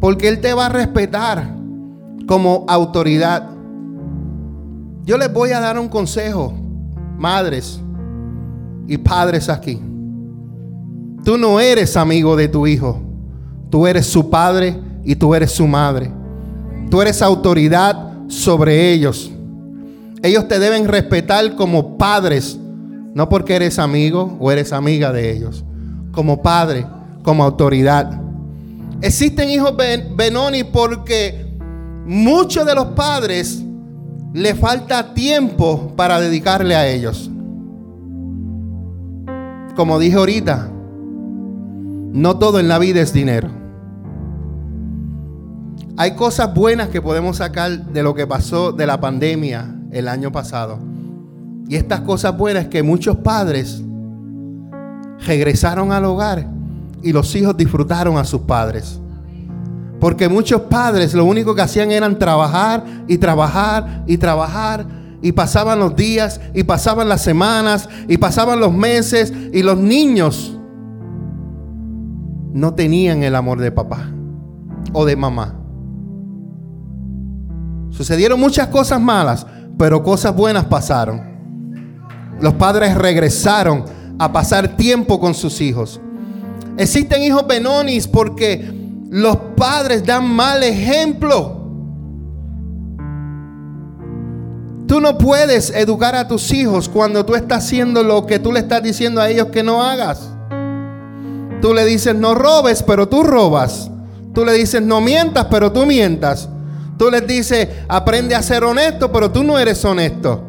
porque Él te va a respetar como autoridad. Yo les voy a dar un consejo, madres y padres aquí. Tú no eres amigo de tu hijo. Tú eres su padre y tú eres su madre. Tú eres autoridad sobre ellos. Ellos te deben respetar como padres, no porque eres amigo o eres amiga de ellos. Como padre, como autoridad. Existen hijos Benoni porque muchos de los padres le falta tiempo para dedicarle a ellos. Como dije ahorita, no todo en la vida es dinero. Hay cosas buenas que podemos sacar de lo que pasó de la pandemia el año pasado. Y estas cosas buenas que muchos padres regresaron al hogar y los hijos disfrutaron a sus padres. Porque muchos padres lo único que hacían eran trabajar y trabajar y trabajar. Y pasaban los días y pasaban las semanas y pasaban los meses y los niños no tenían el amor de papá o de mamá. Sucedieron muchas cosas malas, pero cosas buenas pasaron. Los padres regresaron a pasar tiempo con sus hijos. Existen hijos benonis porque los padres dan mal ejemplo. Tú no puedes educar a tus hijos cuando tú estás haciendo lo que tú le estás diciendo a ellos que no hagas. Tú le dices no robes, pero tú robas. Tú le dices no mientas, pero tú mientas. Tú les dices aprende a ser honesto, pero tú no eres honesto.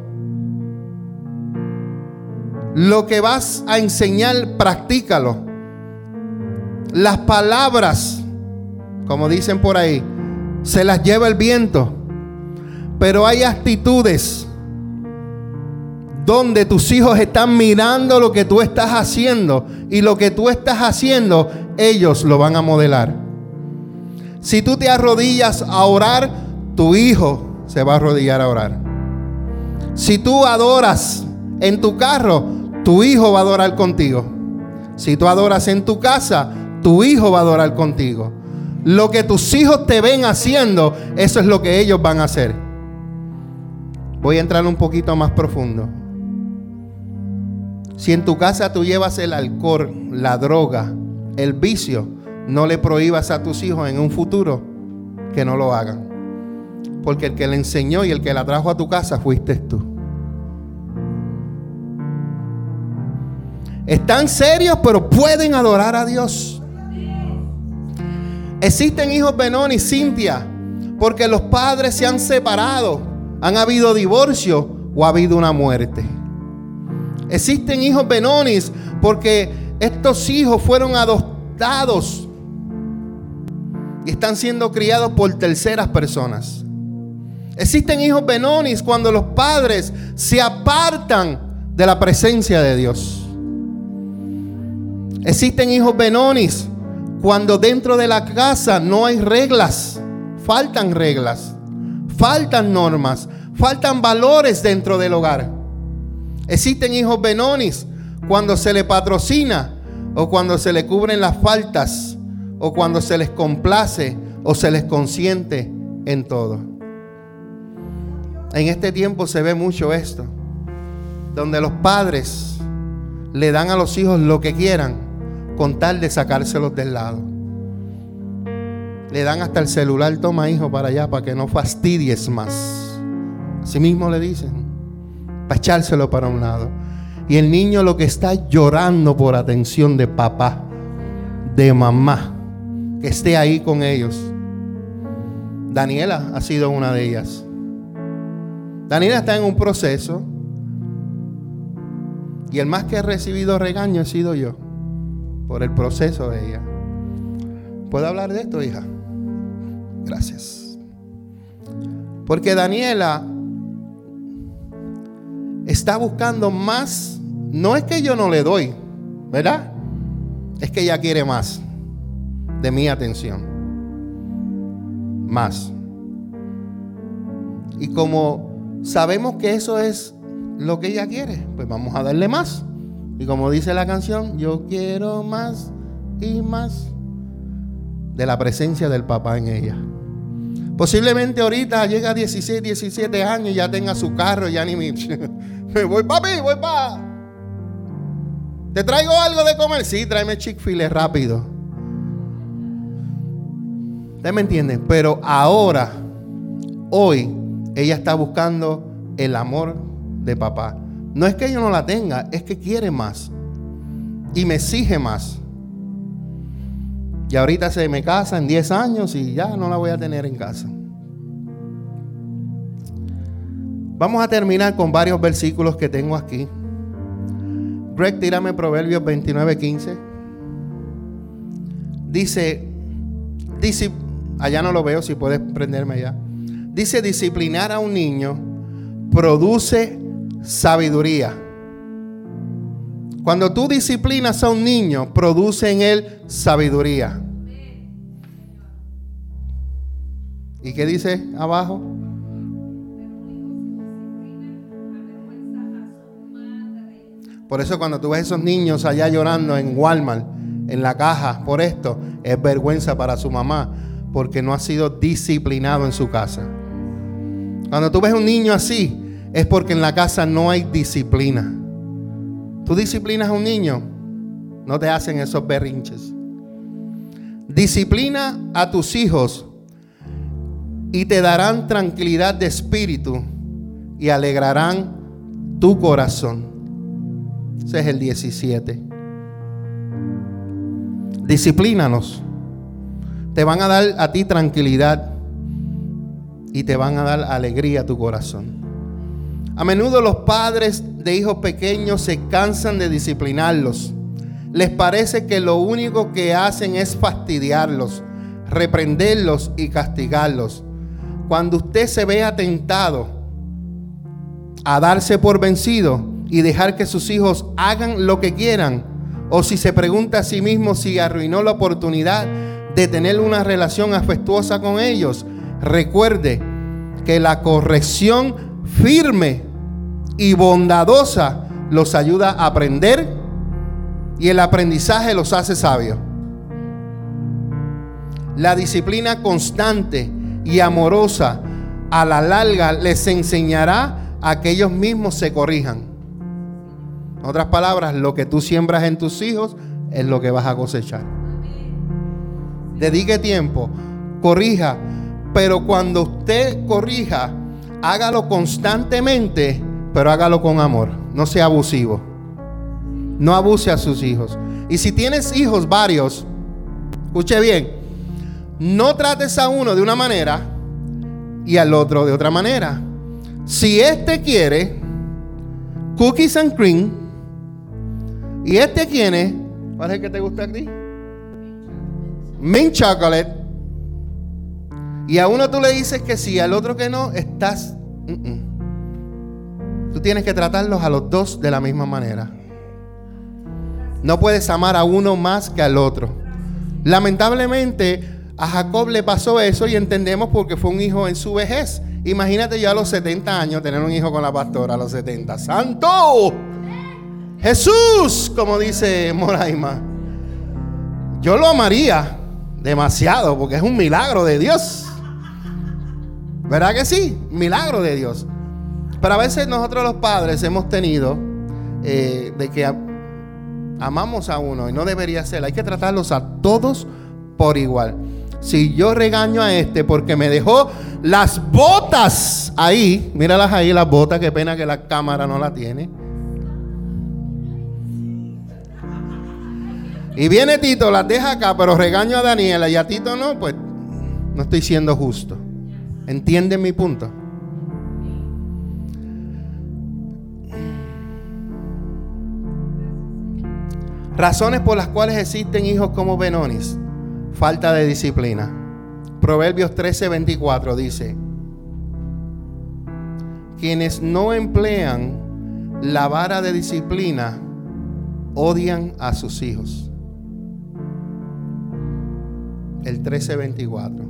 Lo que vas a enseñar, practícalo. Las palabras como dicen por ahí, se las lleva el viento. Pero hay actitudes donde tus hijos están mirando lo que tú estás haciendo y lo que tú estás haciendo, ellos lo van a modelar. Si tú te arrodillas a orar, tu hijo se va a arrodillar a orar. Si tú adoras en tu carro, tu hijo va a adorar contigo. Si tú adoras en tu casa, tu hijo va a adorar contigo. Lo que tus hijos te ven haciendo, eso es lo que ellos van a hacer. Voy a entrar un poquito más profundo. Si en tu casa tú llevas el alcohol, la droga, el vicio, no le prohíbas a tus hijos en un futuro que no lo hagan. Porque el que le enseñó y el que la trajo a tu casa fuiste tú. Están serios, pero pueden adorar a Dios. Existen hijos Benoni, Cintia, porque los padres se han separado, han habido divorcio o ha habido una muerte. Existen hijos Benonis porque estos hijos fueron adoptados y están siendo criados por terceras personas. Existen hijos Benonis cuando los padres se apartan de la presencia de Dios. Existen hijos Benonis cuando dentro de la casa no hay reglas, faltan reglas, faltan normas, faltan valores dentro del hogar. Existen hijos benonis cuando se le patrocina o cuando se le cubren las faltas o cuando se les complace o se les consiente en todo. En este tiempo se ve mucho esto, donde los padres le dan a los hijos lo que quieran con tal de sacárselos del lado. Le dan hasta el celular, toma hijo para allá, para que no fastidies más. Así mismo le dicen, para echárselo para un lado. Y el niño lo que está llorando por atención de papá, de mamá, que esté ahí con ellos. Daniela ha sido una de ellas. Daniela está en un proceso y el más que ha recibido regaño he sido yo por el proceso de ella. ¿Puedo hablar de esto, hija? Gracias. Porque Daniela está buscando más. No es que yo no le doy, ¿verdad? Es que ella quiere más de mi atención. Más. Y como sabemos que eso es lo que ella quiere, pues vamos a darle más. Y como dice la canción, yo quiero más y más de la presencia del papá en ella. Posiblemente ahorita llega a 16, 17 años y ya tenga su carro, ya ni me, (laughs) me voy, papi, voy pa. ¿Te traigo algo de comer? Sí, tráeme Chick-fil-A rápido. ¿Ustedes me entienden? Pero ahora, hoy, ella está buscando el amor de papá. No es que yo no la tenga, es que quiere más. Y me exige más. Y ahorita se me casa en 10 años y ya no la voy a tener en casa. Vamos a terminar con varios versículos que tengo aquí. Greg, tírame Proverbios 29, 15. Dice, dice, allá no lo veo, si puedes prenderme allá. Dice, disciplinar a un niño produce sabiduría. Cuando tú disciplinas a un niño, produce en él sabiduría. ¿Y qué dice abajo? Por eso cuando tú ves esos niños allá llorando en Walmart, en la caja, por esto, es vergüenza para su mamá, porque no ha sido disciplinado en su casa. Cuando tú ves un niño así, es porque en la casa no hay disciplina. Tú disciplinas a un niño, no te hacen esos berrinches. Disciplina a tus hijos y te darán tranquilidad de espíritu y alegrarán tu corazón. Ese es el 17. Disciplínanos. Te van a dar a ti tranquilidad y te van a dar alegría a tu corazón. A menudo los padres de hijos pequeños se cansan de disciplinarlos. Les parece que lo único que hacen es fastidiarlos, reprenderlos y castigarlos. Cuando usted se vea tentado a darse por vencido, y dejar que sus hijos hagan lo que quieran. O si se pregunta a sí mismo si arruinó la oportunidad de tener una relación afectuosa con ellos, recuerde que la corrección firme y bondadosa los ayuda a aprender y el aprendizaje los hace sabios. La disciplina constante y amorosa a la larga les enseñará a que ellos mismos se corrijan. En otras palabras, lo que tú siembras en tus hijos es lo que vas a cosechar. Dedique tiempo, corrija, pero cuando usted corrija, hágalo constantemente, pero hágalo con amor. No sea abusivo. No abuse a sus hijos. Y si tienes hijos varios, escuche bien, no trates a uno de una manera y al otro de otra manera. Si este quiere cookies and cream, ¿Y este quién es? ¿Cuál es el que te gusta a ti? Mint chocolate. Y a uno tú le dices que sí, al otro que no, estás... Tú tienes que tratarlos a los dos de la misma manera. No puedes amar a uno más que al otro. Lamentablemente a Jacob le pasó eso y entendemos porque fue un hijo en su vejez. Imagínate ya a los 70 años tener un hijo con la pastora a los 70. ¡Santo! Jesús, como dice Moraima. Yo lo amaría demasiado porque es un milagro de Dios. ¿Verdad que sí? Milagro de Dios. Pero a veces nosotros los padres hemos tenido eh, de que amamos a uno y no debería ser. Hay que tratarlos a todos por igual. Si yo regaño a este porque me dejó las botas ahí, míralas ahí, las botas, qué pena que la cámara no la tiene. Y viene Tito, las deja acá, pero regaño a Daniela y a Tito no, pues no estoy siendo justo. ¿Entienden mi punto? Razones por las cuales existen hijos como Benonis. Falta de disciplina. Proverbios 13:24 dice, quienes no emplean la vara de disciplina odian a sus hijos el 1324.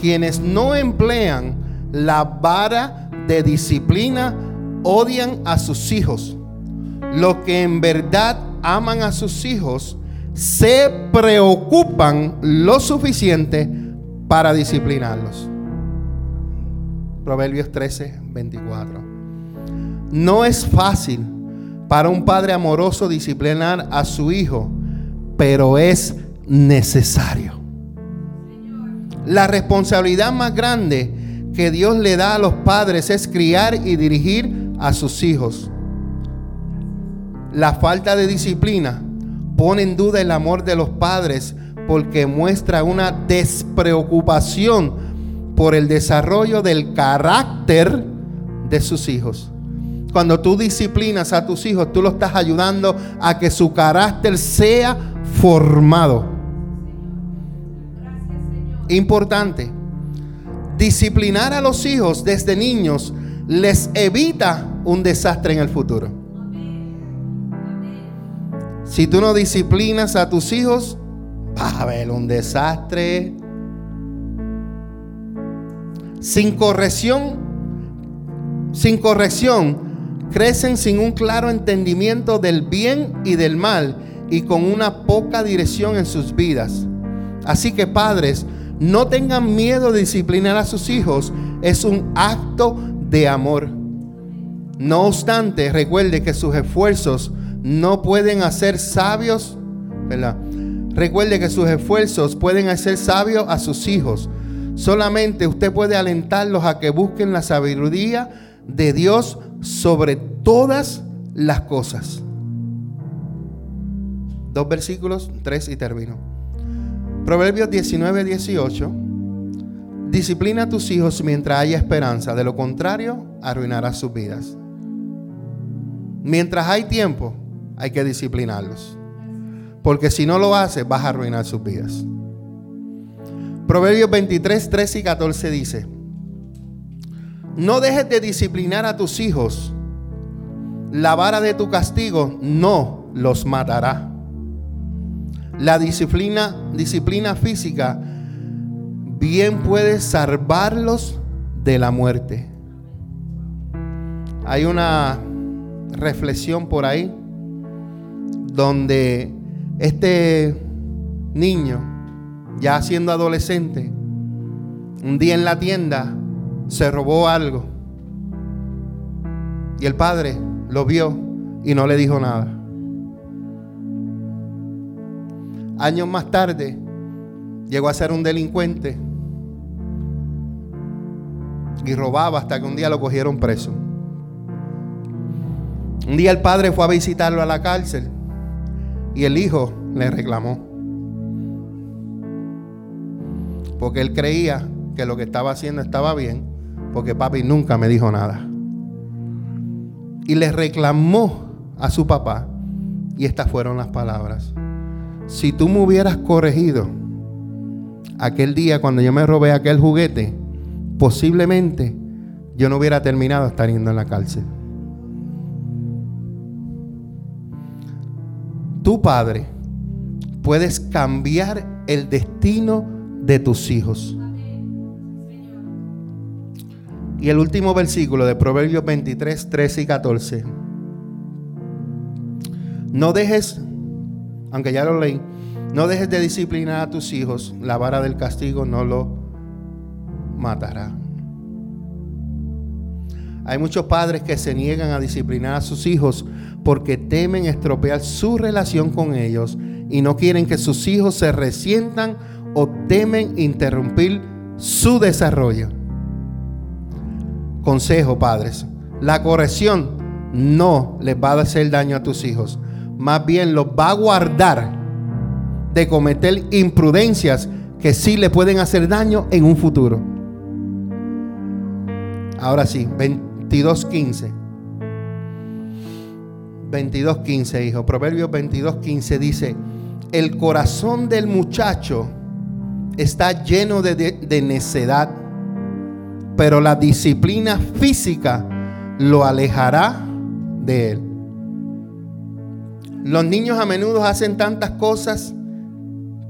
Quienes no emplean la vara de disciplina odian a sus hijos. Los que en verdad aman a sus hijos se preocupan lo suficiente para disciplinarlos. Proverbios 13, 24. No es fácil para un padre amoroso disciplinar a su hijo, pero es necesario. La responsabilidad más grande que Dios le da a los padres es criar y dirigir a sus hijos. La falta de disciplina pone en duda el amor de los padres porque muestra una despreocupación por el desarrollo del carácter de sus hijos. Cuando tú disciplinas a tus hijos, tú lo estás ayudando a que su carácter sea formado. Importante. Disciplinar a los hijos desde niños les evita un desastre en el futuro. Si tú no disciplinas a tus hijos, vas a ver un desastre. Sin corrección, sin corrección, crecen sin un claro entendimiento del bien y del mal y con una poca dirección en sus vidas. Así que padres, no tengan miedo de disciplinar a sus hijos. Es un acto de amor. No obstante, recuerde que sus esfuerzos no pueden hacer sabios, ¿verdad? Recuerde que sus esfuerzos pueden hacer sabios a sus hijos. Solamente usted puede alentarlos a que busquen la sabiduría de Dios sobre todas las cosas. Dos versículos, tres y termino. Proverbios 19, 18. Disciplina a tus hijos mientras haya esperanza, de lo contrario, arruinarás sus vidas. Mientras hay tiempo, hay que disciplinarlos. Porque si no lo haces, vas a arruinar sus vidas. Proverbios 23, 13 y 14 dice, no dejes de disciplinar a tus hijos. La vara de tu castigo no los matará. La disciplina, disciplina física bien puede salvarlos de la muerte. Hay una reflexión por ahí donde este niño, ya siendo adolescente, un día en la tienda se robó algo. Y el padre lo vio y no le dijo nada. Años más tarde llegó a ser un delincuente y robaba hasta que un día lo cogieron preso. Un día el padre fue a visitarlo a la cárcel y el hijo le reclamó. Porque él creía que lo que estaba haciendo estaba bien, porque papi nunca me dijo nada. Y le reclamó a su papá, y estas fueron las palabras. Si tú me hubieras corregido aquel día cuando yo me robé aquel juguete, posiblemente yo no hubiera terminado estando en la cárcel. Tu padre puedes cambiar el destino de tus hijos. Y el último versículo de Proverbios 23, 13 y 14. No dejes, aunque ya lo leí, no dejes de disciplinar a tus hijos. La vara del castigo no lo matará. Hay muchos padres que se niegan a disciplinar a sus hijos porque temen estropear su relación con ellos y no quieren que sus hijos se resientan o temen interrumpir su desarrollo. Consejo, padres, la corrección no les va a hacer daño a tus hijos, más bien los va a guardar de cometer imprudencias que sí le pueden hacer daño en un futuro. Ahora sí, 22.15. 22.15, hijo. Proverbios 22.15 dice, el corazón del muchacho está lleno de, de, necedad, pero la disciplina física lo alejará de él. Los niños a menudo hacen tantas cosas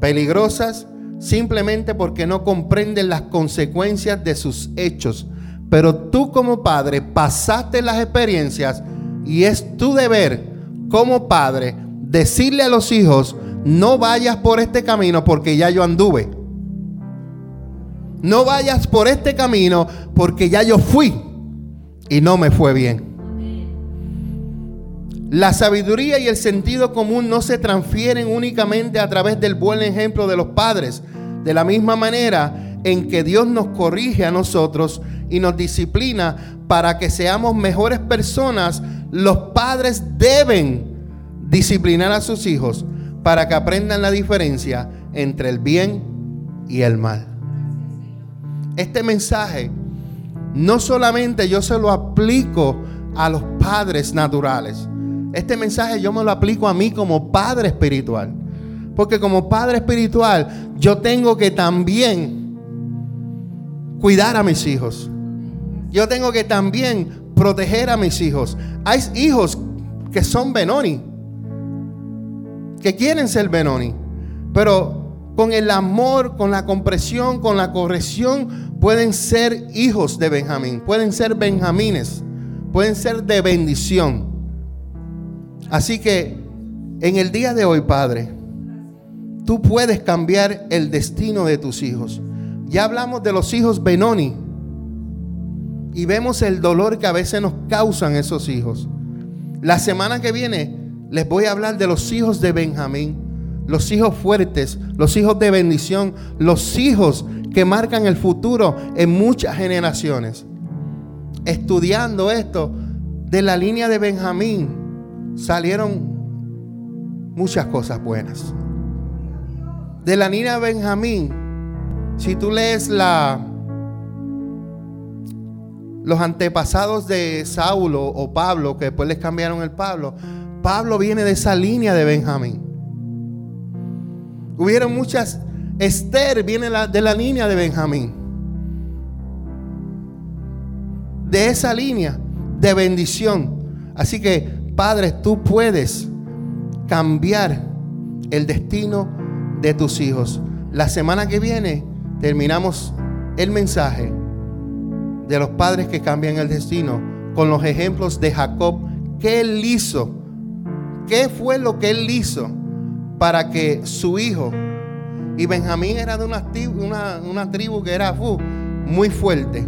peligrosas simplemente porque no comprenden las consecuencias de sus hechos pero tú como padre pasaste las experiencias y es tu deber como padre decirle a los hijos, no vayas por este camino porque ya yo anduve. No vayas por este camino porque ya yo fui y no me fue bien. La sabiduría y el sentido común no se transfieren únicamente a través del buen ejemplo de los padres. De la misma manera en que Dios nos corrige a nosotros y nos disciplina para que seamos mejores personas, los padres deben disciplinar a sus hijos para que aprendan la diferencia entre el bien y el mal. Este mensaje no solamente yo se lo aplico a los padres naturales. Este mensaje yo me lo aplico a mí como padre espiritual. Porque como padre espiritual yo tengo que también cuidar a mis hijos. Yo tengo que también proteger a mis hijos. Hay hijos que son Benoni, que quieren ser Benoni, pero con el amor, con la compresión, con la corrección, pueden ser hijos de Benjamín, pueden ser benjamines, pueden ser de bendición. Así que en el día de hoy, Padre, tú puedes cambiar el destino de tus hijos. Ya hablamos de los hijos Benoni y vemos el dolor que a veces nos causan esos hijos. La semana que viene les voy a hablar de los hijos de Benjamín, los hijos fuertes, los hijos de bendición, los hijos que marcan el futuro en muchas generaciones. Estudiando esto, de la línea de Benjamín salieron muchas cosas buenas. De la de Benjamín, si tú lees la los antepasados de Saulo o Pablo, que después les cambiaron el Pablo, Pablo viene de esa línea de Benjamín. Hubieron muchas Esther viene de la línea de Benjamín. De esa línea de bendición. Así que, Padre, tú puedes cambiar el destino de tus hijos. La semana que viene terminamos el mensaje de los padres que cambian el destino con los ejemplos de Jacob. ¿Qué él hizo? ¿Qué fue lo que él hizo para que su hijo y Benjamín era de una, una, tribu que era muy fuerte.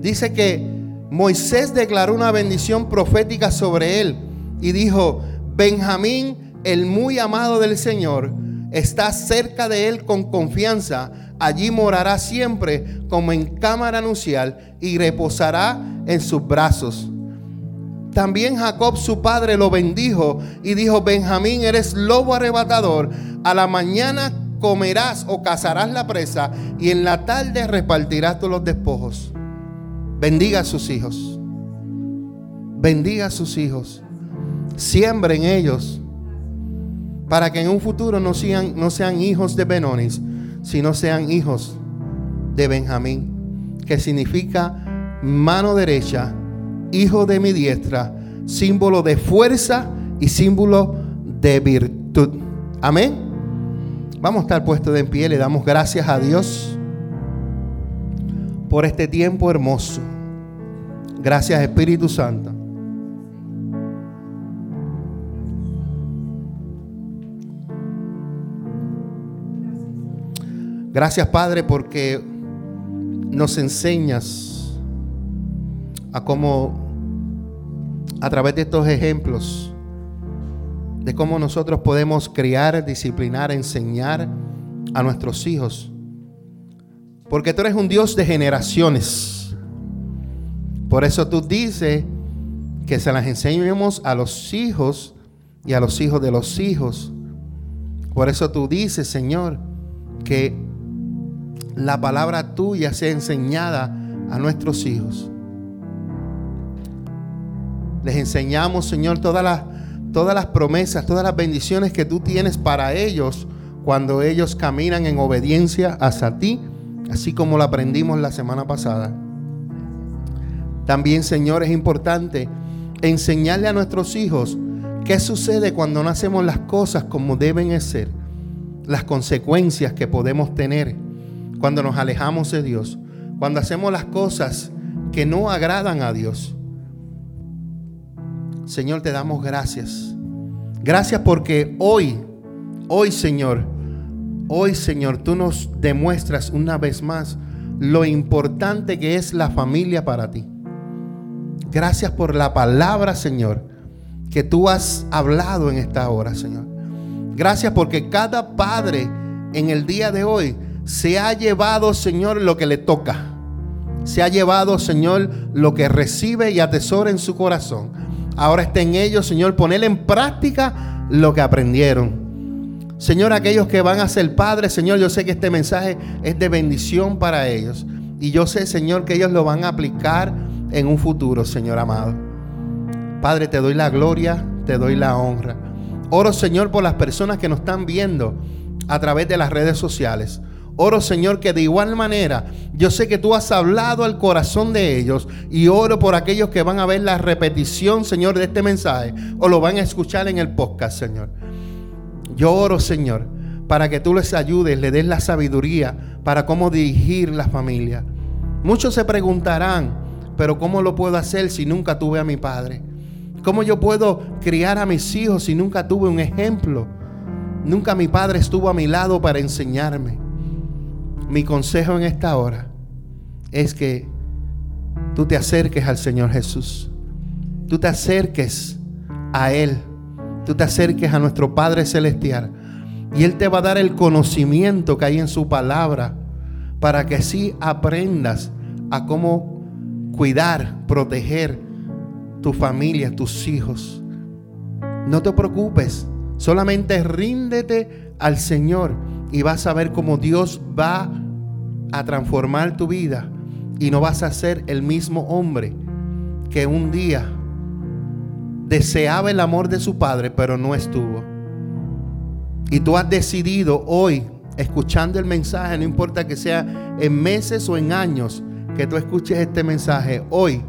Dice que Moisés declaró una bendición profética sobre él y dijo, Benjamín, el muy amado del Señor, está cerca de él con confianza. Allí morará siempre como en cámara nupcial y reposará en sus brazos. También Jacob su padre lo bendijo y dijo, Benjamín, eres lobo arrebatador. A la mañana comerás o cazarás la presa y en la tarde repartirás todos los despojos. Bendiga a sus hijos. Bendiga a sus hijos. Siembren ellos para que en un futuro no sean, no sean hijos de Benonis, sino sean hijos de Benjamín, que significa mano derecha, hijo de mi diestra, símbolo de fuerza y símbolo de virtud. Amén. Vamos a estar puestos de en pie, le damos gracias a Dios por este tiempo hermoso. Gracias Espíritu Santo. Gracias Padre porque nos enseñas a cómo a través de estos ejemplos de cómo nosotros podemos criar, disciplinar, enseñar a nuestros hijos. Porque tú eres un Dios de generaciones. Por eso tú dices que se las enseñemos a los hijos y a los hijos de los hijos. Por eso tú dices, Señor, que la palabra tuya sea enseñada a nuestros hijos. Les enseñamos, Señor, todas las todas las promesas, todas las bendiciones que tú tienes para ellos cuando ellos caminan en obediencia hacia ti, así como lo aprendimos la semana pasada. También, Señor, es importante enseñarle a nuestros hijos qué sucede cuando no hacemos las cosas como deben ser, las consecuencias que podemos tener cuando nos alejamos de Dios, cuando hacemos las cosas que no agradan a Dios. Señor, te damos gracias. Gracias porque hoy, hoy Señor, hoy Señor, tú nos demuestras una vez más lo importante que es la familia para ti. Gracias por la palabra, Señor, que tú has hablado en esta hora, Señor. Gracias porque cada padre en el día de hoy se ha llevado, Señor, lo que le toca. Se ha llevado, Señor, lo que recibe y atesora en su corazón. Ahora está en ellos, Señor, poner en práctica lo que aprendieron. Señor, aquellos que van a ser padres, Señor, yo sé que este mensaje es de bendición para ellos. Y yo sé, Señor, que ellos lo van a aplicar en un futuro, Señor amado. Padre, te doy la gloria, te doy la honra. Oro, Señor, por las personas que nos están viendo a través de las redes sociales. Oro, Señor, que de igual manera yo sé que tú has hablado al corazón de ellos y oro por aquellos que van a ver la repetición, Señor, de este mensaje o lo van a escuchar en el podcast, Señor. Yo oro, Señor, para que tú les ayudes, le des la sabiduría para cómo dirigir la familia. Muchos se preguntarán, pero ¿cómo lo puedo hacer si nunca tuve a mi padre? ¿Cómo yo puedo criar a mis hijos si nunca tuve un ejemplo? Nunca mi padre estuvo a mi lado para enseñarme. Mi consejo en esta hora es que tú te acerques al Señor Jesús. Tú te acerques a Él tú te acerques a nuestro Padre Celestial y Él te va a dar el conocimiento que hay en su palabra para que así aprendas a cómo cuidar, proteger tu familia, tus hijos. No te preocupes, solamente ríndete al Señor y vas a ver cómo Dios va a transformar tu vida y no vas a ser el mismo hombre que un día deseaba el amor de su padre, pero no estuvo. Y tú has decidido hoy, escuchando el mensaje, no importa que sea en meses o en años, que tú escuches este mensaje, hoy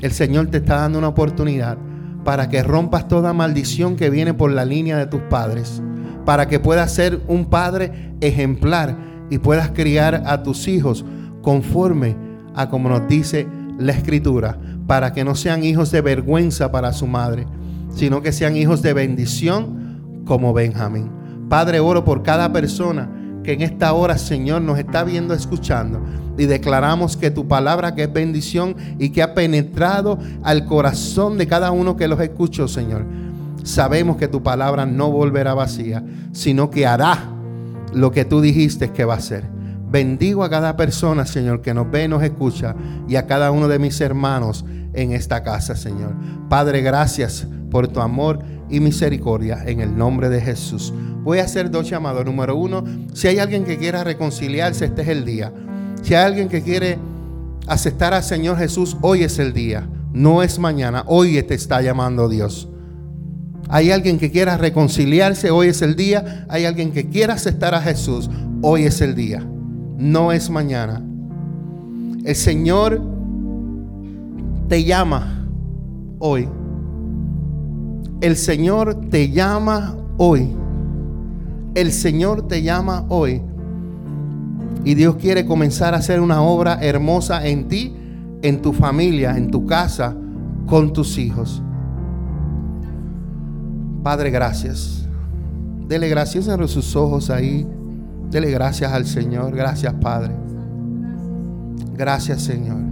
el Señor te está dando una oportunidad para que rompas toda maldición que viene por la línea de tus padres, para que puedas ser un padre ejemplar y puedas criar a tus hijos conforme a como nos dice la escritura para que no sean hijos de vergüenza para su madre, sino que sean hijos de bendición como Benjamín. Padre, oro por cada persona que en esta hora, Señor, nos está viendo, escuchando. Y declaramos que tu palabra que es bendición y que ha penetrado al corazón de cada uno que los escuchó, Señor. Sabemos que tu palabra no volverá vacía, sino que hará lo que tú dijiste que va a hacer. Bendigo a cada persona, Señor, que nos ve y nos escucha, y a cada uno de mis hermanos en esta casa, Señor. Padre, gracias por tu amor y misericordia en el nombre de Jesús. Voy a hacer dos llamados. Número uno, si hay alguien que quiera reconciliarse, este es el día. Si hay alguien que quiere aceptar al Señor Jesús, hoy es el día. No es mañana, hoy te está llamando Dios. Hay alguien que quiera reconciliarse, hoy es el día. Hay alguien que quiera aceptar a Jesús, hoy es el día. No es mañana. El Señor te llama hoy. El Señor te llama hoy. El Señor te llama hoy. Y Dios quiere comenzar a hacer una obra hermosa en ti, en tu familia, en tu casa, con tus hijos. Padre, gracias. Dele gracias en sus ojos ahí. Dele gracias al Señor. Gracias, Padre. Gracias, Señor.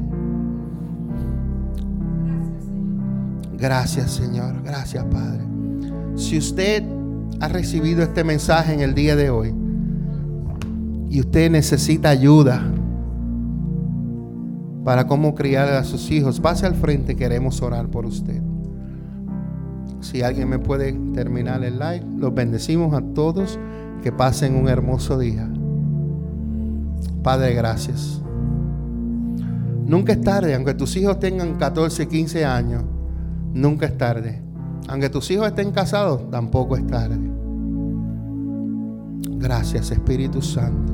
Gracias Señor, gracias Padre. Si usted ha recibido este mensaje en el día de hoy y usted necesita ayuda para cómo criar a sus hijos, pase al frente, queremos orar por usted. Si alguien me puede terminar el live, los bendecimos a todos, que pasen un hermoso día. Padre, gracias. Nunca es tarde, aunque tus hijos tengan 14, 15 años Nunca es tarde. Aunque tus hijos estén casados, tampoco es tarde. Gracias Espíritu Santo.